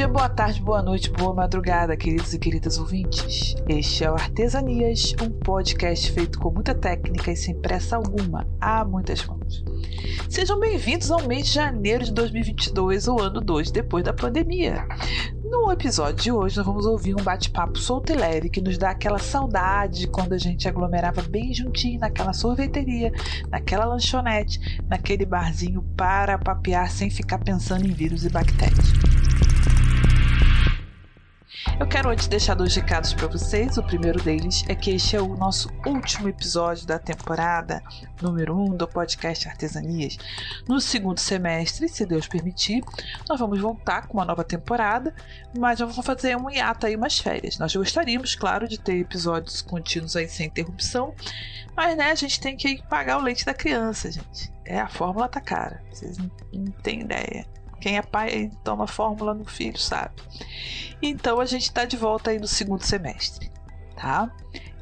dia, boa tarde, boa noite, boa madrugada, queridos e queridas ouvintes. Este é o Artesanias, um podcast feito com muita técnica e sem pressa alguma, há muitas mãos. Sejam bem-vindos ao mês de janeiro de 2022, o ano 2 depois da pandemia. No episódio de hoje, nós vamos ouvir um bate-papo solto e leve que nos dá aquela saudade de quando a gente aglomerava bem juntinho naquela sorveteria, naquela lanchonete, naquele barzinho para papear sem ficar pensando em vírus e bactérias. Eu quero antes deixar dois recados para vocês. O primeiro deles é que este é o nosso último episódio da temporada número 1 um do podcast Artesanias. No segundo semestre, se Deus permitir, nós vamos voltar com uma nova temporada, mas vamos fazer um hiato aí, umas férias. Nós gostaríamos, claro, de ter episódios contínuos aí sem interrupção, mas né, a gente tem que pagar o leite da criança, gente. É, a fórmula tá cara. Vocês não têm ideia. Quem é pai toma fórmula no filho, sabe? Então a gente está de volta aí no segundo semestre, tá?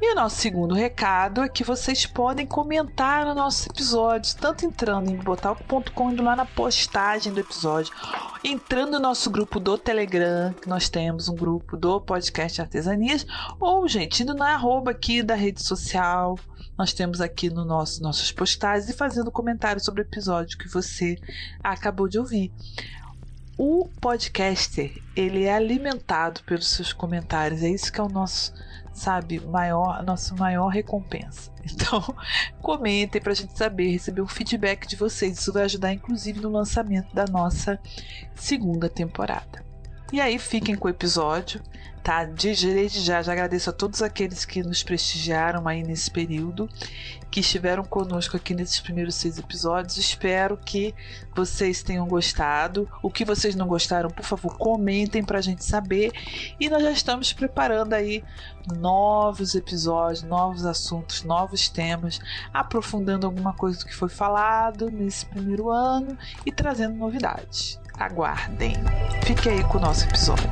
E o nosso segundo recado é que vocês podem comentar no nosso episódio, tanto entrando em botalco.com, indo lá na postagem do episódio, entrando no nosso grupo do Telegram, que nós temos um grupo do podcast Artesanias, ou, gente, indo na arroba aqui da rede social, nós temos aqui no nosso nossas postagens e fazendo comentários sobre o episódio que você acabou de ouvir. O podcaster, ele é alimentado pelos seus comentários, é isso que é o nosso, sabe, maior, nossa maior recompensa. Então, comentem para a gente saber, receber um feedback de vocês. Isso vai ajudar, inclusive, no lançamento da nossa segunda temporada. E aí, fiquem com o episódio tá? Desde já, já agradeço a todos aqueles que nos prestigiaram aí nesse período, que estiveram conosco aqui nesses primeiros seis episódios. Espero que vocês tenham gostado. O que vocês não gostaram, por favor, comentem pra gente saber. E nós já estamos preparando aí novos episódios, novos assuntos, novos temas, aprofundando alguma coisa do que foi falado nesse primeiro ano e trazendo novidades. Aguardem. Fique aí com o nosso episódio.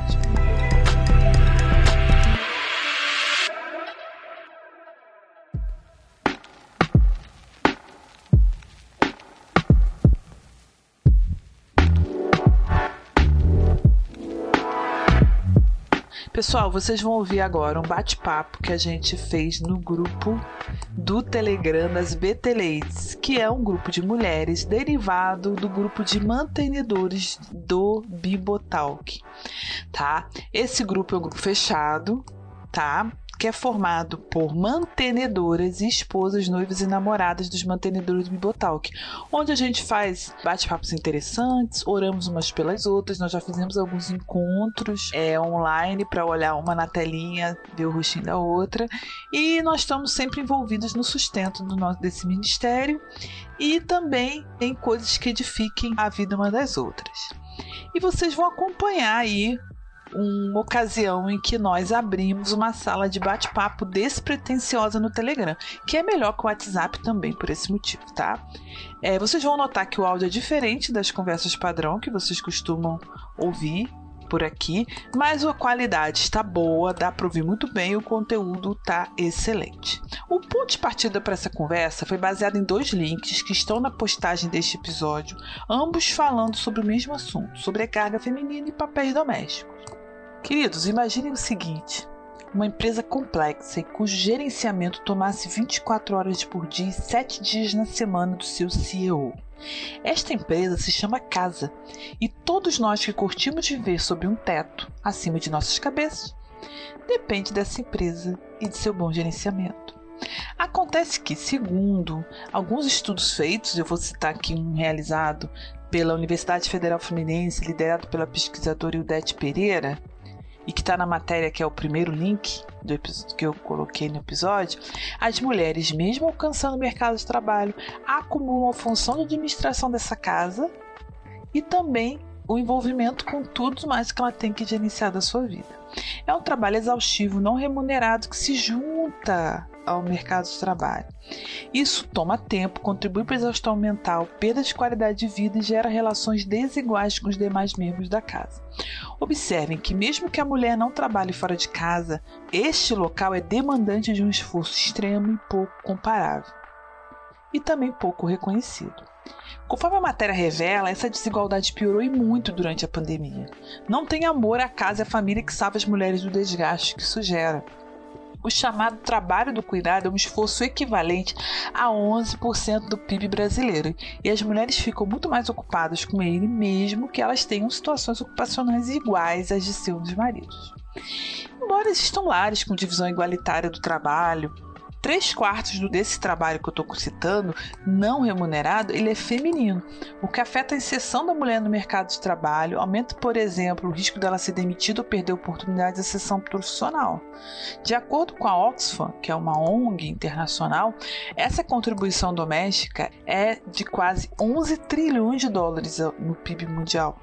Pessoal, vocês vão ouvir agora um bate-papo que a gente fez no grupo do Telegram das BTLeites, que é um grupo de mulheres derivado do grupo de mantenedores do Bibotalk, tá? Esse grupo é um grupo fechado, tá? Que é formado por mantenedoras e esposas, noivas e namoradas dos mantenedores do Bibotalk, onde a gente faz bate-papos interessantes, oramos umas pelas outras. Nós já fizemos alguns encontros é, online para olhar uma na telinha, ver o rostinho da outra, e nós estamos sempre envolvidos no sustento do nosso, desse ministério e também em coisas que edifiquem a vida uma das outras. E vocês vão acompanhar aí uma ocasião em que nós abrimos uma sala de bate-papo despretensiosa no Telegram, que é melhor que o WhatsApp também por esse motivo, tá? É, vocês vão notar que o áudio é diferente das conversas padrão que vocês costumam ouvir por aqui, mas a qualidade está boa, dá para ouvir muito bem, o conteúdo está excelente. O ponto de partida para essa conversa foi baseado em dois links que estão na postagem deste episódio, ambos falando sobre o mesmo assunto, sobre a carga feminina e papéis domésticos. Queridos, imaginem o seguinte: uma empresa complexa e cujo gerenciamento tomasse 24 horas por dia e 7 dias na semana do seu CEO. Esta empresa se chama Casa e todos nós que curtimos viver sob um teto acima de nossas cabeças depende dessa empresa e de seu bom gerenciamento. Acontece que, segundo alguns estudos feitos, eu vou citar aqui um realizado pela Universidade Federal Fluminense, liderado pela pesquisadora Ildete Pereira, e que está na matéria que é o primeiro link do que eu coloquei no episódio, as mulheres, mesmo alcançando o mercado de trabalho, acumulam a função de administração dessa casa e também o envolvimento com tudo mais que ela tem que gerenciar da sua vida. É um trabalho exaustivo, não remunerado, que se junta ao mercado de trabalho. Isso toma tempo, contribui para a exaustão mental, perda de qualidade de vida e gera relações desiguais com os demais membros da casa. Observem que, mesmo que a mulher não trabalhe fora de casa, este local é demandante de um esforço extremo e pouco comparável. e também pouco reconhecido. Conforme a matéria revela, essa desigualdade piorou e muito durante a pandemia. Não tem amor à casa e à família que salva as mulheres do desgaste que isso gera. O chamado trabalho do cuidado é um esforço equivalente a 11% do PIB brasileiro, e as mulheres ficam muito mais ocupadas com ele, mesmo que elas tenham situações ocupacionais iguais às de seus maridos. Embora existam lares com divisão igualitária do trabalho, três quartos desse trabalho que eu estou citando, não remunerado, ele é feminino, o que afeta a inserção da mulher no mercado de trabalho, aumenta, por exemplo, o risco dela ser demitida ou perder oportunidade de inserção profissional. De acordo com a Oxfam, que é uma ONG internacional, essa contribuição doméstica é de quase 11 trilhões de dólares no PIB mundial.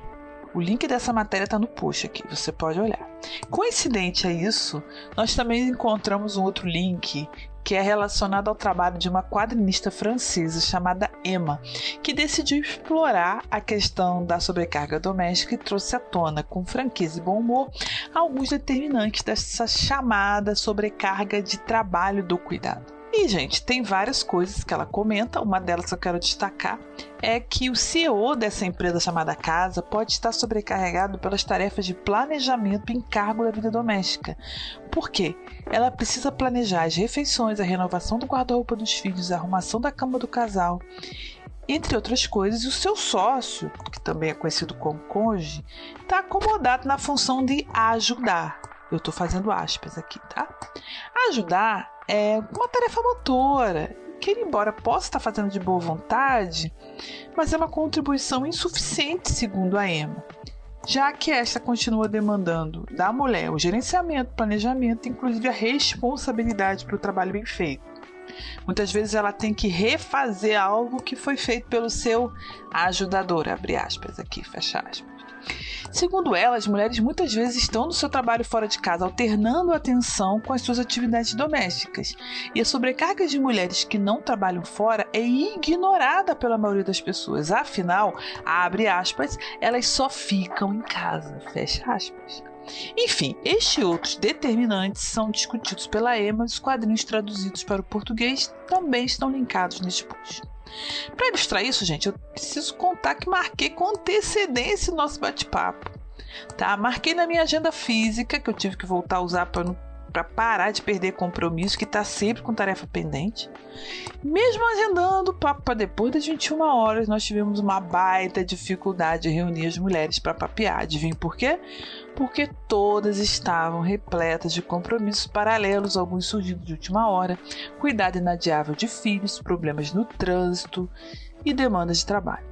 O link dessa matéria está no post aqui, você pode olhar. Coincidente a isso, nós também encontramos um outro link que é relacionado ao trabalho de uma quadrinista francesa chamada Emma, que decidiu explorar a questão da sobrecarga doméstica e trouxe à tona, com franqueza e bom humor, alguns determinantes dessa chamada sobrecarga de trabalho do cuidado. Gente, tem várias coisas que ela comenta. Uma delas que eu quero destacar é que o CEO dessa empresa chamada Casa pode estar sobrecarregado pelas tarefas de planejamento e encargo da vida doméstica. Por quê? Ela precisa planejar as refeições, a renovação do guarda-roupa dos filhos, a arrumação da cama do casal entre outras coisas, o seu sócio, que também é conhecido como cônjuge, está acomodado na função de ajudar. Eu estou fazendo aspas aqui, tá? Ajudar é uma tarefa motora, que ele, embora possa estar fazendo de boa vontade, mas é uma contribuição insuficiente, segundo a EMA, já que esta continua demandando da mulher o gerenciamento, planejamento, inclusive a responsabilidade para o trabalho bem feito. Muitas vezes ela tem que refazer algo que foi feito pelo seu ajudador, abre aspas aqui, fecha aspas. Segundo ela, as mulheres muitas vezes estão no seu trabalho fora de casa, alternando a atenção com as suas atividades domésticas. E a sobrecarga de mulheres que não trabalham fora é ignorada pela maioria das pessoas. Afinal, abre aspas, elas só ficam em casa, fecha aspas. Enfim, estes e outros determinantes são discutidos pela EMA e os quadrinhos traduzidos para o português também estão linkados neste post. Para ilustrar isso, gente, eu preciso contar que marquei com antecedência o nosso bate-papo. Tá? Marquei na minha agenda física, que eu tive que voltar a usar para não para parar de perder compromisso, que está sempre com tarefa pendente. Mesmo agendando o papo para depois das 21 horas, nós tivemos uma baita dificuldade de reunir as mulheres para papear. Adivinha por quê? Porque todas estavam repletas de compromissos paralelos, alguns surgindo de última hora, cuidado inadiável de filhos, problemas no trânsito e demandas de trabalho.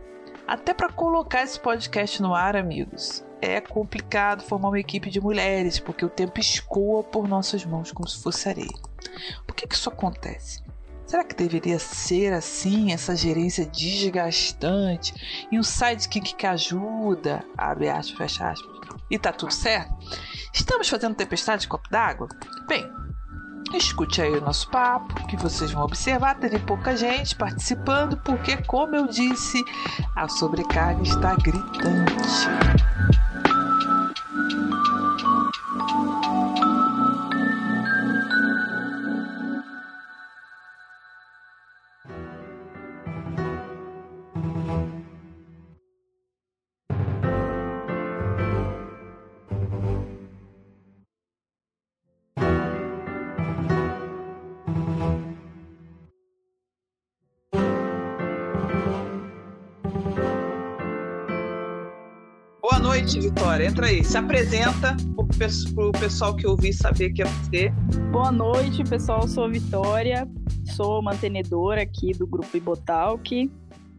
Até para colocar esse podcast no ar, amigos, é complicado formar uma equipe de mulheres, porque o tempo escoa por nossas mãos como se fosse areia. Por que, que isso acontece? Será que deveria ser assim, essa gerência desgastante e um sidekick que ajuda? Abre aspas, fecha aspas. E tá tudo certo? Estamos fazendo tempestade de copo d'água? Bem, Escute aí o nosso papo, que vocês vão observar, teve pouca gente participando, porque, como eu disse, a sobrecarga está gritante. Noite, Vitória. Entra aí, se apresenta para o pessoal que ouvir saber que é você. Boa noite, pessoal. Sou Vitória, sou mantenedora aqui do grupo Ibotalk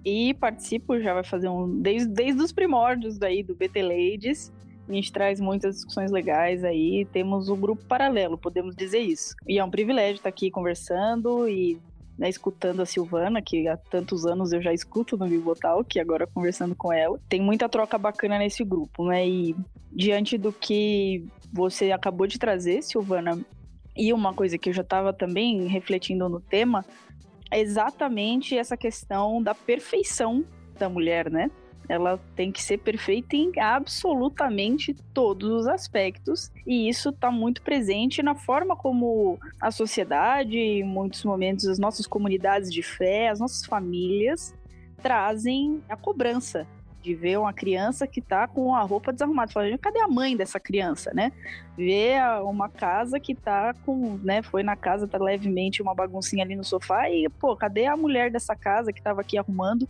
e participo, já vai fazer um. desde, desde os primórdios daí do BT Ladies. A gente traz muitas discussões legais aí. Temos um grupo paralelo, podemos dizer isso. E é um privilégio estar aqui conversando e né, escutando a Silvana, que há tantos anos eu já escuto no Bibotal, que agora conversando com ela. Tem muita troca bacana nesse grupo, né? E diante do que você acabou de trazer, Silvana, e uma coisa que eu já estava também refletindo no tema, é exatamente essa questão da perfeição da mulher, né? Ela tem que ser perfeita em absolutamente todos os aspectos, e isso está muito presente na forma como a sociedade, em muitos momentos, as nossas comunidades de fé, as nossas famílias trazem a cobrança de ver uma criança que tá com a roupa desarrumada. Fala, cadê a mãe dessa criança, né? Ver uma casa que tá com, né, foi na casa, tá levemente uma baguncinha ali no sofá e, pô, cadê a mulher dessa casa que tava aqui arrumando?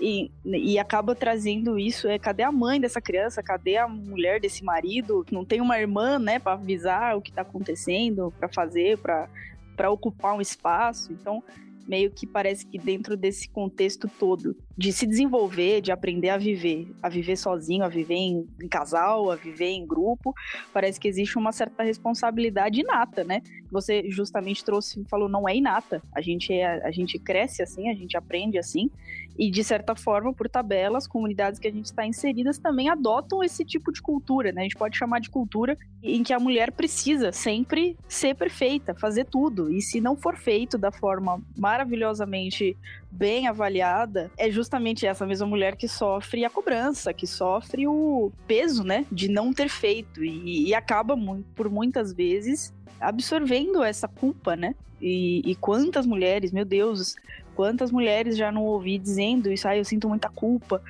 E, e acaba trazendo isso, é, cadê a mãe dessa criança? Cadê a mulher desse marido? Não tem uma irmã, né, para avisar o que tá acontecendo, para fazer, para ocupar um espaço. Então, meio que parece que dentro desse contexto todo de se desenvolver, de aprender a viver, a viver sozinho, a viver em, em, casal, a viver em grupo, parece que existe uma certa responsabilidade inata, né? Você justamente trouxe, falou, não é inata. A gente é, a gente cresce assim, a gente aprende assim, e de certa forma, por tabela, as comunidades que a gente está inseridas também adotam esse tipo de cultura, né? A gente pode chamar de cultura em que a mulher precisa sempre ser perfeita, fazer tudo. E se não for feito da forma maravilhosamente bem avaliada, é justamente essa mesma mulher que sofre a cobrança, que sofre o peso, né, de não ter feito e, e acaba por muitas vezes absorvendo essa culpa, né? E, e, quantas mulheres, meu Deus, quantas mulheres já não ouvi dizendo isso, ah, eu sinto muita culpa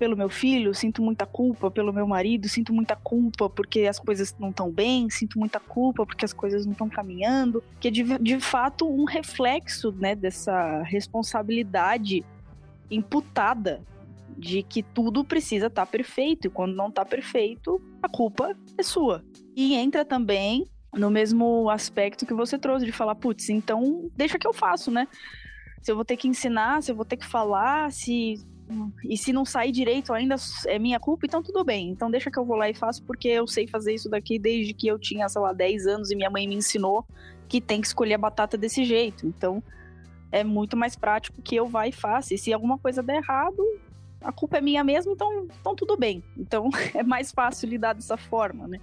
pelo meu filho, sinto muita culpa pelo meu marido, sinto muita culpa porque as coisas não estão bem, sinto muita culpa porque as coisas não estão caminhando, que é de, de fato um reflexo né, dessa responsabilidade imputada de que tudo precisa estar tá perfeito e quando não está perfeito, a culpa é sua. E entra também no mesmo aspecto que você trouxe de falar, putz, então deixa que eu faço, né? Se eu vou ter que ensinar, se eu vou ter que falar, se e se não sair direito ainda é minha culpa, então tudo bem. Então deixa que eu vou lá e faço, porque eu sei fazer isso daqui desde que eu tinha, sei lá, 10 anos e minha mãe me ensinou que tem que escolher a batata desse jeito. Então é muito mais prático que eu vá e faça. E se alguma coisa der errado, a culpa é minha mesmo, então, então tudo bem. Então é mais fácil lidar dessa forma, né?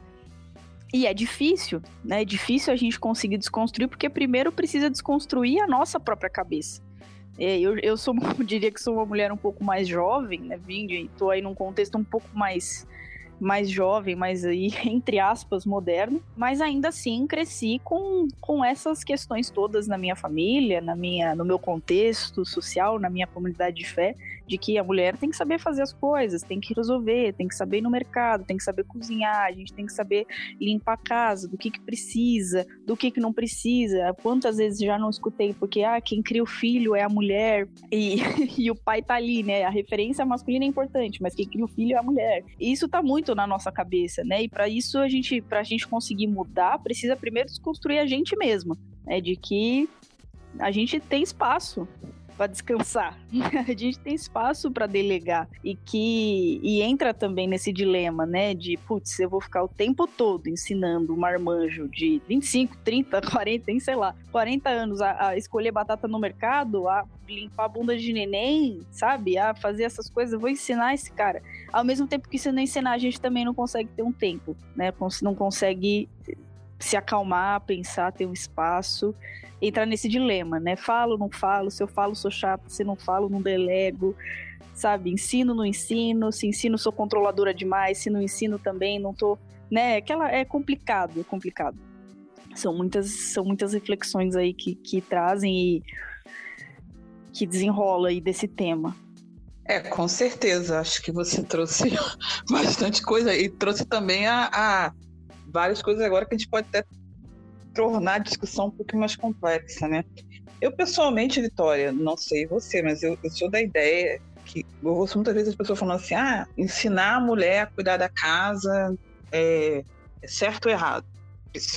E é difícil, né? É difícil a gente conseguir desconstruir, porque primeiro precisa desconstruir a nossa própria cabeça. É, eu, eu sou, eu diria que sou uma mulher um pouco mais jovem, né? Vim e tô aí num contexto um pouco mais mais jovem, mais aí, entre aspas, moderno, mas ainda assim cresci com, com essas questões todas na minha família, na minha, no meu contexto social, na minha comunidade de fé, de que a mulher tem que saber fazer as coisas, tem que resolver, tem que saber ir no mercado, tem que saber cozinhar, a gente tem que saber limpar a casa, do que que precisa, do que que não precisa. Quantas vezes já não escutei porque ah, quem cria o filho é a mulher e, e o pai tá ali, né? A referência masculina é importante, mas quem cria o filho é a mulher. E isso tá muito na nossa cabeça, né? E para isso a gente, pra gente conseguir mudar, precisa primeiro desconstruir a gente mesma, né? De que a gente tem espaço para descansar. a gente tem espaço para delegar e que e entra também nesse dilema, né, de putz, eu vou ficar o tempo todo ensinando um marmanjo de 25, 30, 40, nem sei lá, 40 anos a, a, escolher batata no mercado, a limpar a bunda de neném, sabe? A fazer essas coisas, eu vou ensinar esse cara. Ao mesmo tempo que se não ensinar, a gente também não consegue ter um tempo, né? Não consegue se acalmar, pensar, ter um espaço entrar nesse dilema, né? Falo, não falo, se eu falo, sou chato, se não falo, não delego, sabe? Ensino, não ensino, se ensino, sou controladora demais, se não ensino também, não tô, né? Aquela é complicado, é complicado. São muitas, são muitas reflexões aí que, que trazem e que desenrola aí desse tema. É, com certeza. Acho que você trouxe bastante coisa e trouxe também a, a várias coisas agora que a gente pode até tornar a discussão um pouco mais complexa, né? Eu, pessoalmente, Vitória, não sei você, mas eu, eu sou da ideia que eu ouço muitas vezes as pessoas falando assim: ah, ensinar a mulher a cuidar da casa é, é certo ou errado?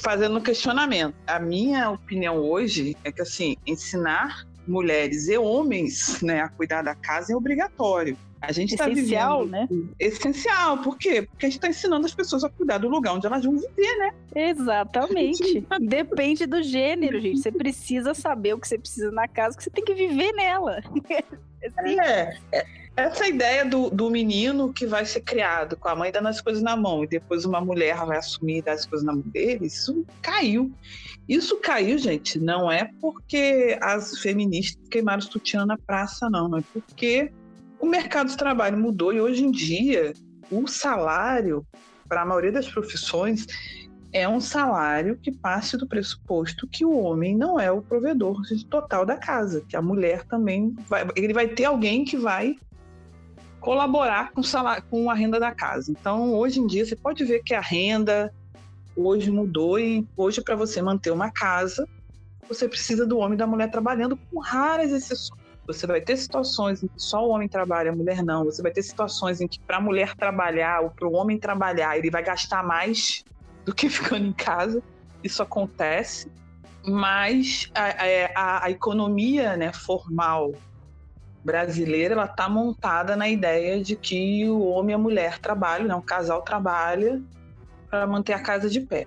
Fazendo um questionamento. A minha opinião hoje é que, assim, ensinar mulheres e homens né, a cuidar da casa é obrigatório. A gente está vivendo. né? Essencial, por quê? Porque a gente está ensinando as pessoas a cuidar do lugar onde elas vão viver, né? Exatamente. Depende do gênero, gente. Você precisa saber o que você precisa na casa, que você tem que viver nela. é, é, essa ideia do, do menino que vai ser criado com a mãe dando as coisas na mão e depois uma mulher vai assumir e dar as coisas na mão dele, isso caiu. Isso caiu, gente, não é porque as feministas queimaram o sutiã na praça, não. É porque o mercado de trabalho mudou e hoje em dia o salário, para a maioria das profissões, é um salário que parte do pressuposto que o homem não é o provedor total da casa, que a mulher também vai, ele vai ter alguém que vai colaborar com, salário, com a renda da casa. Então, hoje em dia, você pode ver que a renda hoje mudou e hoje, para você manter uma casa, você precisa do homem e da mulher trabalhando, com raras exceções. Você vai ter situações em que só o homem trabalha, a mulher não. Você vai ter situações em que, para a mulher trabalhar ou para o homem trabalhar, ele vai gastar mais do que ficando em casa. Isso acontece. Mas a, a, a economia né, formal brasileira ela está montada na ideia de que o homem e a mulher trabalham, né, um casal trabalha para manter a casa de pé.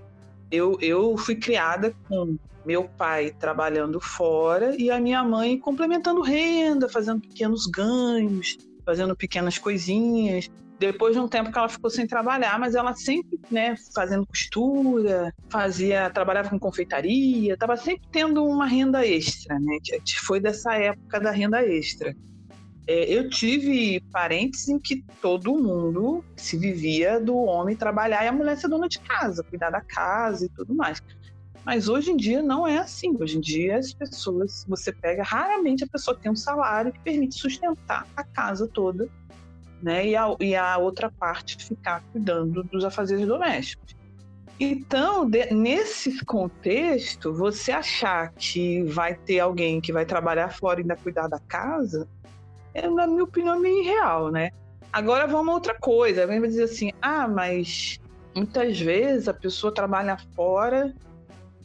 Eu, eu fui criada com meu pai trabalhando fora e a minha mãe complementando renda, fazendo pequenos ganhos, fazendo pequenas coisinhas. Depois de um tempo que ela ficou sem trabalhar, mas ela sempre, né, fazendo costura, fazia, trabalhava com confeitaria, estava sempre tendo uma renda extra, né? Que foi dessa época da renda extra. É, eu tive parentes em que todo mundo se vivia do homem trabalhar e a mulher ser dona de casa, cuidar da casa e tudo mais. Mas hoje em dia não é assim. Hoje em dia as pessoas, você pega, raramente a pessoa tem um salário que permite sustentar a casa toda, né? E a, e a outra parte ficar cuidando dos afazeres domésticos. Então, de, nesse contexto, você achar que vai ter alguém que vai trabalhar fora e ainda cuidar da casa, é, na minha opinião, meio irreal, né? Agora vamos a outra coisa. Vem dizer assim, ah, mas muitas vezes a pessoa trabalha fora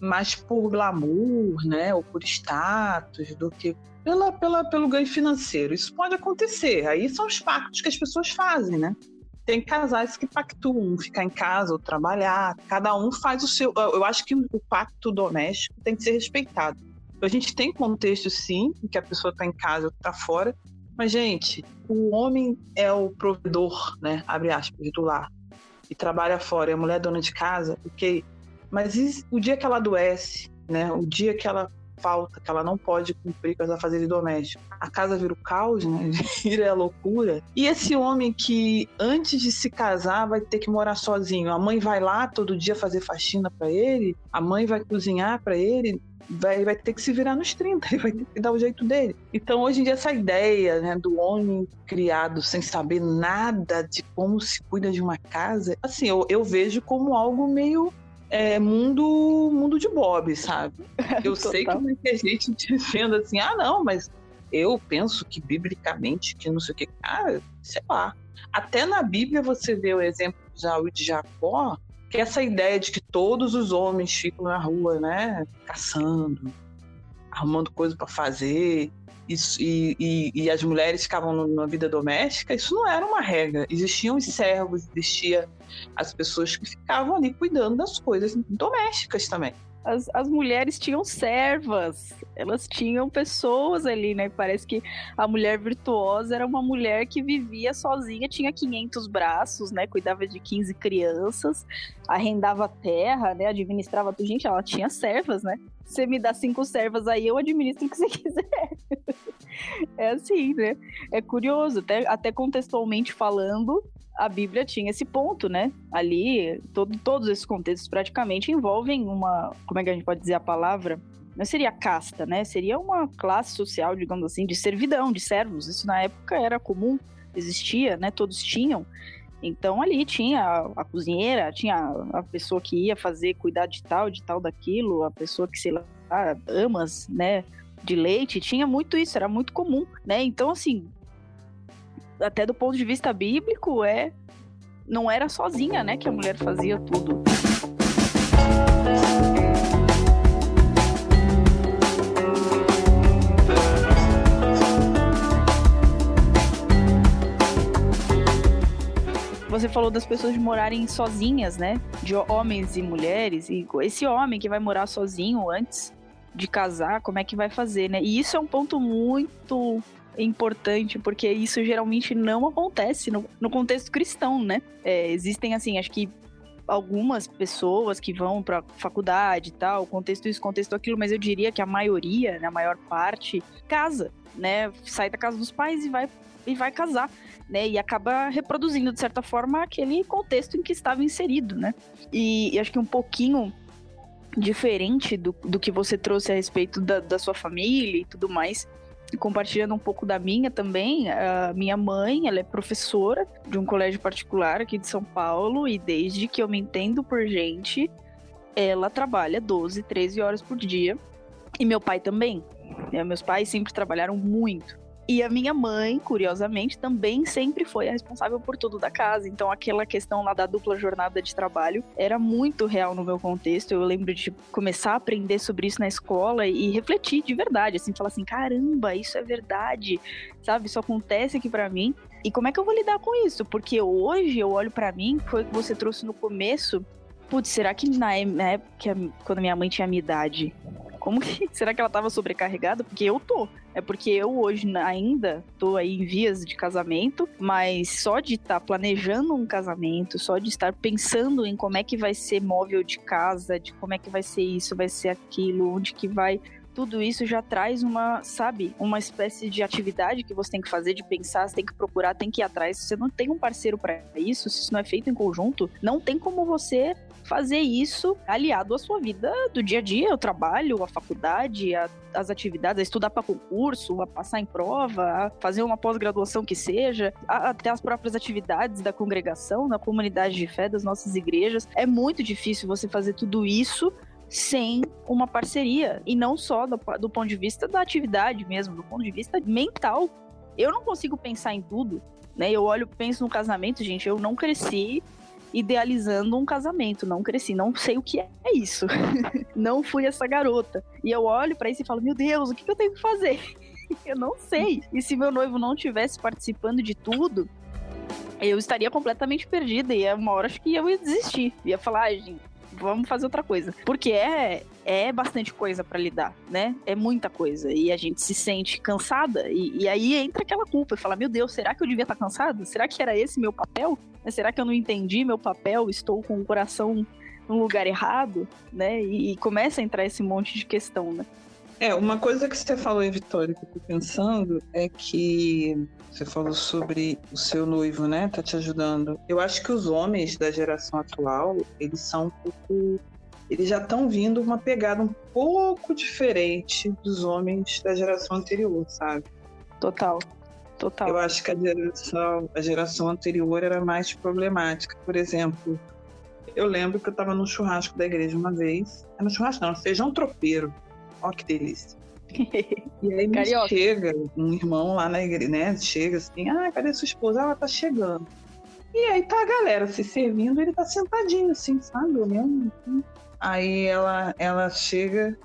mais por glamour, né, ou por status, do que pela, pela, pelo ganho financeiro. Isso pode acontecer. Aí são os pactos que as pessoas fazem, né? Tem casais que pactuam ficar em casa ou trabalhar. Cada um faz o seu. Eu acho que o pacto doméstico tem que ser respeitado. A gente tem contexto, sim, em que a pessoa está em casa ou está fora, mas, gente, o homem é o provedor, né? Abre aspas, do lar. E trabalha fora, e a mulher é dona de casa, ok. Mas o dia que ela adoece, né? O dia que ela falta, que ela não pode cumprir com as afazeres domésticos. A casa vira o caos, né? Vira a loucura. E esse homem que antes de se casar vai ter que morar sozinho. A mãe vai lá todo dia fazer faxina para ele, a mãe vai cozinhar para ele vai, vai ter que se virar nos 30, ele vai ter que dar o jeito dele. Então, hoje em dia, essa ideia né, do homem criado sem saber nada de como se cuida de uma casa, assim, eu, eu vejo como algo meio é, mundo mundo de Bob, sabe? Eu sei que muita gente dizendo assim, ah, não, mas eu penso que biblicamente que não sei o que, cara, sei lá. Até na Bíblia você vê o exemplo de Saúl de Jacó, que essa ideia de que todos os homens ficam na rua, né, caçando, arrumando coisa para fazer, e, e, e, as mulheres ficavam na vida doméstica, isso não era uma regra. Existiam os servos, existia as pessoas que ficavam ali cuidando das coisas domésticas também as, as mulheres tinham servas, elas tinham pessoas ali, né? Parece que a mulher virtuosa era uma mulher que vivia sozinha, tinha 500 braços, né? Cuidava de 15 crianças, arrendava terra, né? Administrava tudo. Gente, ela tinha servas, né? Você me dá cinco servas aí, eu administro o que você quiser. é assim, né? É curioso, até, até contextualmente falando, a Bíblia tinha esse ponto, né? Ali, todo, todos esses contextos praticamente envolvem uma. Como é que a gente pode dizer a palavra? Não seria casta, né? Seria uma classe social, digamos assim, de servidão, de servos. Isso na época era comum, existia, né? Todos tinham. Então ali tinha a, a cozinheira, tinha a, pessoa que ia fazer, cuidar de tal, de tal daquilo, a pessoa que, sei lá, amas, né? De leite, tinha muito isso, era muito comum, né? Então, assim, até do ponto de vista bíblico, é não era sozinha, né, que a mulher fazia tudo. Você falou das pessoas morarem sozinhas, né? De homens e mulheres. E esse homem que vai morar sozinho antes de casar, como é que vai fazer, né? E isso é um ponto muito importante, porque isso geralmente não acontece no, no contexto cristão, né? É, existem, assim, acho que algumas pessoas que vão para faculdade e tal, contexto isso, contexto aquilo, mas eu diria que a maioria, né, a maior parte, casa, né? Sai da casa dos pais e vai e vai casar, né? E acaba reproduzindo, de certa forma, aquele contexto em que estava inserido, né? E, e acho que um pouquinho diferente do, do que você trouxe a respeito da, da sua família e tudo mais, compartilhando um pouco da minha também, a minha mãe, ela é professora de um colégio particular aqui de São Paulo e desde que eu me entendo por gente, ela trabalha 12, 13 horas por dia. E meu pai também. Meus pais sempre trabalharam muito. E a minha mãe, curiosamente, também sempre foi a responsável por tudo da casa. Então, aquela questão lá da dupla jornada de trabalho era muito real no meu contexto. Eu lembro de começar a aprender sobre isso na escola e refletir de verdade, assim, falar assim: caramba, isso é verdade, sabe? Isso acontece aqui para mim. E como é que eu vou lidar com isso? Porque hoje eu olho para mim, foi o que você trouxe no começo. Putz, será que na época, quando minha mãe tinha a minha idade, como que. Será que ela tava sobrecarregada? Porque eu tô. É porque eu hoje ainda tô aí em vias de casamento, mas só de estar tá planejando um casamento, só de estar pensando em como é que vai ser móvel de casa, de como é que vai ser isso, vai ser aquilo, onde que vai tudo isso já traz uma, sabe, uma espécie de atividade que você tem que fazer, de pensar, você tem que procurar, tem que ir atrás. Se você não tem um parceiro para isso, se isso não é feito em conjunto, não tem como você fazer isso aliado à sua vida do dia a dia, o trabalho, a faculdade, a, as atividades, a estudar para concurso, a passar em prova, a fazer uma pós-graduação que seja, a, até as próprias atividades da congregação, na comunidade de fé das nossas igrejas. É muito difícil você fazer tudo isso sem uma parceria. E não só do, do ponto de vista da atividade mesmo, do ponto de vista mental. Eu não consigo pensar em tudo, né? Eu olho, penso no casamento, gente, eu não cresci idealizando um casamento, não cresci, não sei o que é isso. não fui essa garota. E eu olho para isso e falo: "Meu Deus, o que, que eu tenho que fazer?" eu não sei. E se meu noivo não tivesse participando de tudo, eu estaria completamente perdida e uma hora acho que eu ia desistir. Ia falar, ah, gente, vamos fazer outra coisa. Porque é, é bastante coisa para lidar, né? É muita coisa. E a gente se sente cansada. E, e aí entra aquela culpa e fala: Meu Deus, será que eu devia estar tá cansada? Será que era esse meu papel? Será que eu não entendi meu papel? Estou com o coração no lugar errado, né? E, e começa a entrar esse monte de questão, né? É, uma coisa que você falou aí, Vitória, que eu tô pensando é que você falou sobre o seu noivo, né? Tá te ajudando. Eu acho que os homens da geração atual, eles são um pouco. Eles já estão vindo uma pegada um pouco diferente dos homens da geração anterior, sabe? Total. Total. Eu acho que a geração, a geração anterior era mais problemática. Por exemplo, eu lembro que eu estava no churrasco da igreja uma vez. É no churrasco, não, feijão tropeiro. Ó, que delícia. E aí me chega um irmão lá na igreja, né? Chega assim, ah, cadê sua esposa? Ela tá chegando. E aí tá a galera se servindo, ele tá sentadinho, assim, sabe? Olhando. Assim. Aí ela, ela chega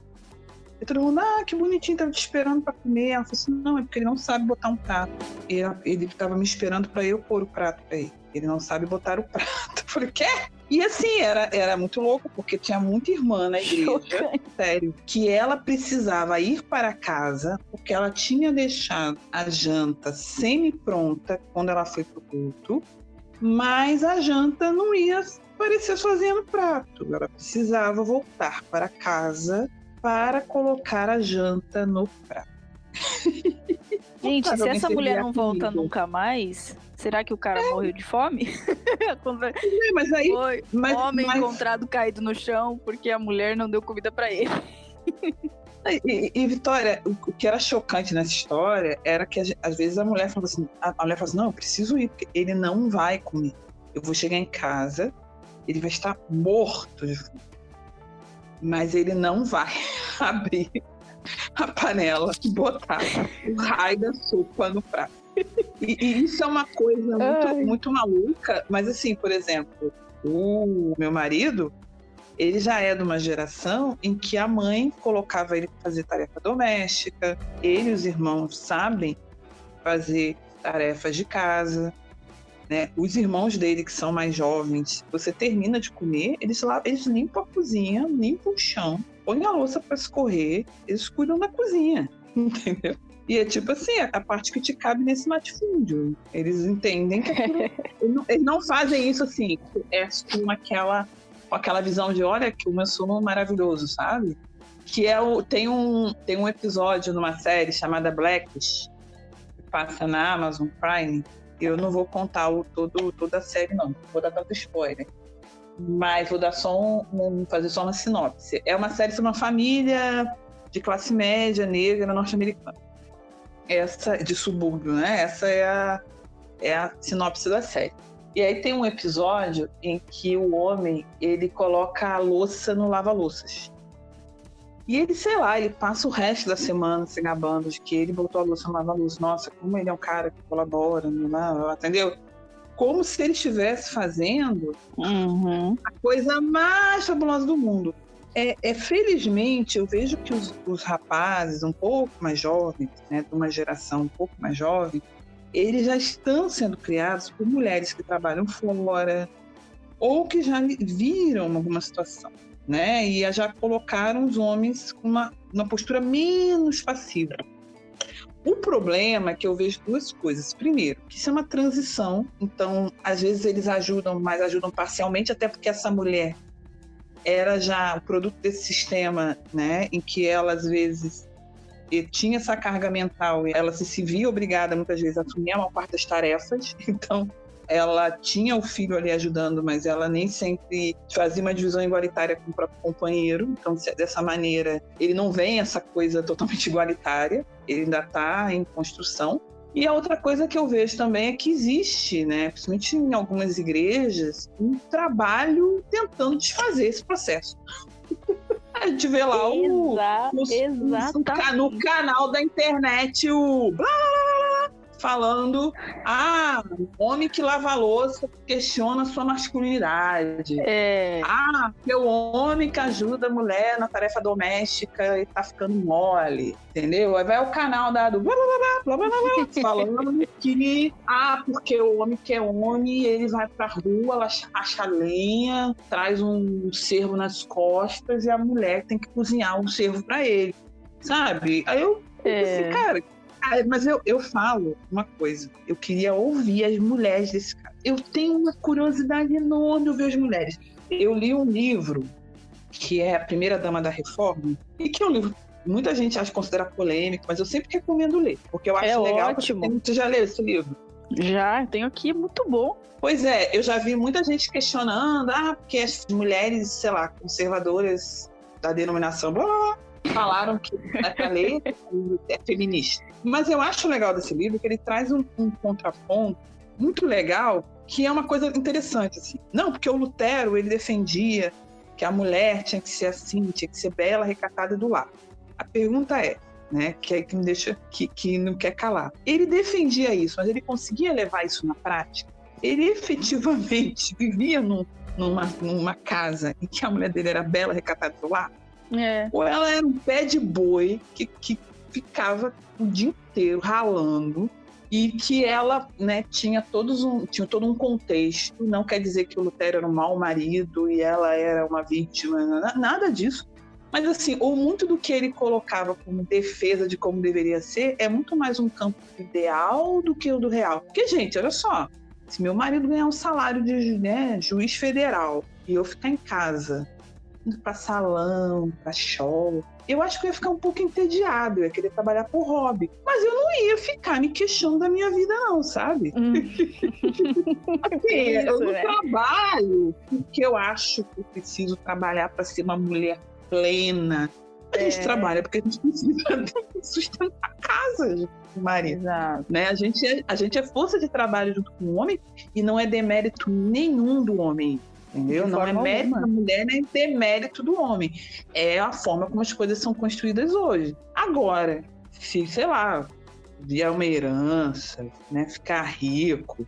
e todo mundo, ah, que bonitinho, tava te esperando pra comer. Ela falou assim, não, é porque ele não sabe botar um prato. E ele tava me esperando pra eu pôr o prato pra ele. Ele não sabe botar o prato. Eu falei, quê? E assim, era, era muito louco, porque tinha muita irmã na igreja, sério, que ela precisava ir para casa, porque ela tinha deixado a janta semi-pronta quando ela foi pro culto, mas a janta não ia aparecer sozinha no prato. Ela precisava voltar para casa para colocar a janta no prato. Gente, se essa mulher não volta nunca mais, será que o cara é. morreu de fome? é, mas aí, Foi mas, homem mas... encontrado caído no chão porque a mulher não deu comida para ele. E, e, Vitória, o que era chocante nessa história era que às vezes a mulher falava assim, a, mulher falava assim, não, eu preciso ir, porque ele não vai comer. Eu vou chegar em casa, ele vai estar morto de fome. Mas ele não vai abrir a panela e botar o raio da sopa no prato. E, e isso é uma coisa muito, muito maluca, mas assim, por exemplo, o meu marido, ele já é de uma geração em que a mãe colocava ele para fazer tarefa doméstica, ele e os irmãos sabem fazer tarefas de casa, né? Os irmãos dele que são mais jovens, você termina de comer, eles lá, eles limpam a cozinha, limpam o chão, põem a louça para escorrer, eles cuidam da cozinha, entendeu? E é tipo assim, a parte que te cabe nesse latifúndio. Eles entendem que eles não fazem isso assim, é com aquela, com aquela visão de olha que o meu sono é maravilhoso, sabe? Que é o, tem, um, tem um episódio numa série chamada Blackish, passa na Amazon Prime. Eu não vou contar o, todo, toda a série, não. Vou dar tanto spoiler. Mas vou dar só um, fazer só uma sinopse. É uma série sobre uma família de classe média, negra, norte-americana. Essa de subúrbio, né? Essa é a, é a sinopse da série. E aí tem um episódio em que o homem ele coloca a louça no lava-louças. E ele, sei lá, ele passa o resto da semana se gabando de que ele botou a louça no lava-louças. Nossa, como ele é um cara que colabora, entendeu? Como se ele estivesse fazendo uhum. a coisa mais fabulosa do mundo. É, é, felizmente eu vejo que os, os, rapazes um pouco mais jovens, né, de uma geração um pouco mais jovem, eles já estão sendo criados por mulheres que trabalham fora ou que já viram alguma situação, né? E já colocaram os homens com uma, uma postura menos passiva. O problema é que eu vejo duas coisas. Primeiro, que isso é uma transição, então às vezes eles ajudam, mas ajudam parcialmente, até porque essa mulher era já o produto desse sistema, né, em que ela às vezes tinha essa carga mental e ela se, via obrigada muitas vezes a assumir a maior parte das tarefas. Então, ela tinha o filho ali ajudando, mas ela nem sempre fazia uma divisão igualitária com o próprio companheiro. Então, dessa maneira, ele não vem essa coisa totalmente igualitária, ele ainda está em construção. E a outra coisa que eu vejo também é que existe, né, principalmente em algumas igrejas, um trabalho tentando desfazer esse processo. A gente vê lá o, Exa o, no canal da internet o blá, blá, blá, falando: ah, homem que lava louça questiona sua masculinidade. É. Ah, que o homem que ajuda a mulher na tarefa doméstica e tá ficando mole. Entendeu? Aí vai o canal dado blá, blá, blá, blá, blá, falando que, ah, porque o homem que é homem, ele vai pra rua, acha lenha, traz um cervo nas costas e a mulher tem que cozinhar um cervo para ele. Sabe? Aí eu, é. assim, cara, ah, mas eu, eu falo uma coisa. Eu queria ouvir as mulheres desse cara. Eu tenho uma curiosidade enorme ouvir as mulheres. Eu li um livro que é A Primeira Dama da Reforma, e que é um livro muita gente acha considera polêmico, mas eu sempre recomendo ler, porque eu acho é legal. Ótimo. Você já leu esse livro? Já, tenho aqui, é muito bom. Pois é, eu já vi muita gente questionando, ah, porque as mulheres, sei lá, conservadoras da denominação, blá, blá, blá falaram que essa lei é feminista. Mas eu acho legal desse livro que ele traz um, um contraponto muito legal, que é uma coisa interessante. Assim. Não, porque o Lutero ele defendia que a mulher tinha que ser assim, tinha que ser bela, recatada do lar. A pergunta é, né, que, é, que me deixa, que, que não quer calar. Ele defendia isso, mas ele conseguia levar isso na prática? Ele efetivamente vivia num, numa, numa casa em que a mulher dele era bela, recatada do lar? É. Ou ela era um pé de boi que, que ficava o dia inteiro ralando e que ela né, tinha, todos um, tinha todo um contexto. Não quer dizer que o Lutero era um mau marido e ela era uma vítima, nada disso. Mas assim, ou muito do que ele colocava como defesa de como deveria ser é muito mais um campo ideal do que o do real. Porque, gente, olha só, se meu marido ganhar um salário de né, juiz federal e eu ficar em casa indo pra salão, pra show. Eu acho que eu ia ficar um pouco entediado, eu ia querer trabalhar por hobby. Mas eu não ia ficar me queixando da minha vida, não, sabe? Hum. assim, Isso, eu não né? trabalho porque eu acho que eu preciso trabalhar para ser uma mulher plena. A gente é. trabalha porque a gente precisa sustentar a casa, marido. Exato. Né? A, gente é, a gente é força de trabalho junto com o homem e não é demérito nenhum do homem Entendeu? Não é mérito da mulher nem demérito do homem. É a forma como as coisas são construídas hoje. Agora, se, sei lá, vier uma herança, né, ficar rico,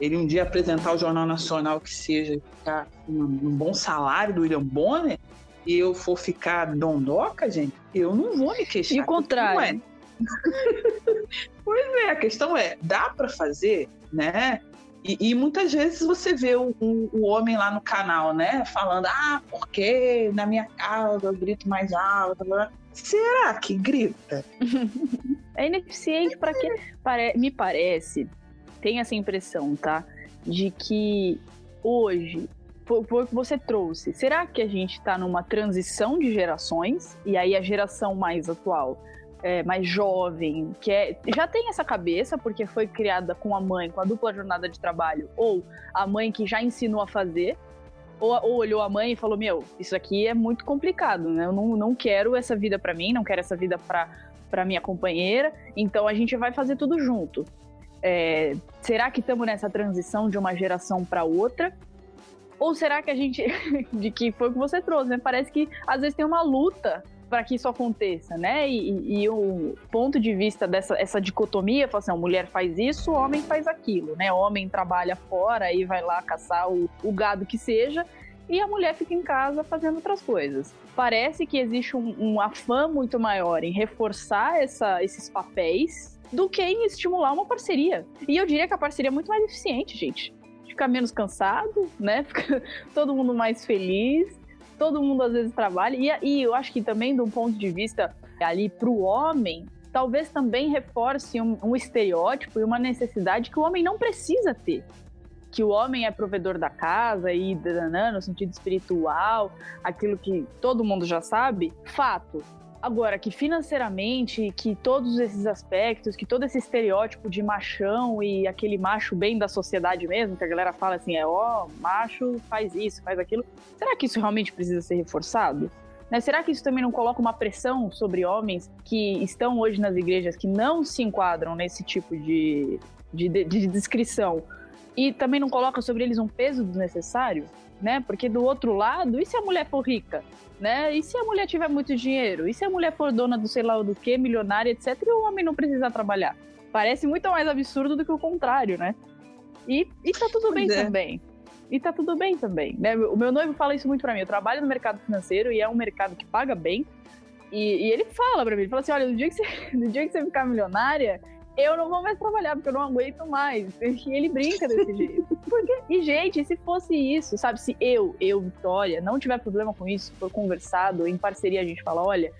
ele um dia apresentar o Jornal Nacional que seja ficar um, um bom salário do William Bonner, e eu for ficar dondoca, gente, eu não vou me queixar. E o contrário. É. pois é, a questão é, dá para fazer, né? E, e, muitas vezes você vê o, o, o, homem lá no canal, né? Falando, ah, porque na minha casa eu grito mais alto. Blá. Será que grita? é ineficiente para quê? Pare... Me parece, tem essa impressão, tá? De que hoje, o que você trouxe, será que a gente está numa transição de gerações? E aí a geração mais atual é, mais jovem, que é, já tem essa cabeça, porque foi criada com a mãe, com a dupla jornada de trabalho, ou a mãe que já ensinou a fazer, ou, ou olhou a mãe e falou: Meu, isso aqui é muito complicado, né? Eu não, não quero essa vida para mim, não quero essa vida para minha companheira, então a gente vai fazer tudo junto. É, será que estamos nessa transição de uma geração para outra? Ou será que a gente. de que foi o que você trouxe, né? Parece que às vezes tem uma luta para que isso aconteça, né? E, e, o ponto de vista dessa essa dicotomia, assim, a mulher faz isso, o homem faz aquilo, né? O homem trabalha fora e vai lá caçar o, o gado que seja, e a mulher fica em casa fazendo outras coisas. Parece que existe um, um afã muito maior em reforçar essa, esses papéis do que em estimular uma parceria. E eu diria que a parceria é muito mais eficiente, gente. Fica menos cansado, né? Fica todo mundo mais feliz todo mundo às vezes trabalha. E, e eu acho que também, de um ponto de vista ali para o homem, talvez também reforce um, um estereótipo e uma necessidade que o homem não precisa ter que o homem é provedor da casa e no sentido espiritual, aquilo que todo mundo já sabe, fato. Agora, que financeiramente, que todos esses aspectos, que todo esse estereótipo de machão e aquele macho bem da sociedade mesmo, que a galera fala assim, é ó, oh, macho faz isso, faz aquilo. Será que isso realmente precisa ser reforçado? Né? Será que isso também não coloca uma pressão sobre homens que estão hoje nas igrejas que não se enquadram nesse tipo de, de, de descrição? E também não coloca sobre eles um peso desnecessário? Né? Porque do outro lado, e se a mulher for rica? né? E se a mulher tiver muito dinheiro? E se a mulher for dona do sei lá do que, milionária, etc, e o homem não precisar trabalhar? Parece muito mais absurdo do que o contrário, né? E, e tá tudo bem é. também. E tá tudo bem também, né? O meu noivo fala isso muito para mim. Eu trabalho no mercado financeiro e é um mercado que paga bem. E, e ele fala para mim, ele fala assim, olha, no dia, que você, no dia que você ficar milionária, eu não vou mais trabalhar porque eu não aguento mais. E ele brinca desse jeito. Porque, e, gente, se fosse isso, sabe? Se eu, eu, Vitória, não tiver problema com isso, for conversado, em parceria a gente fala, olha,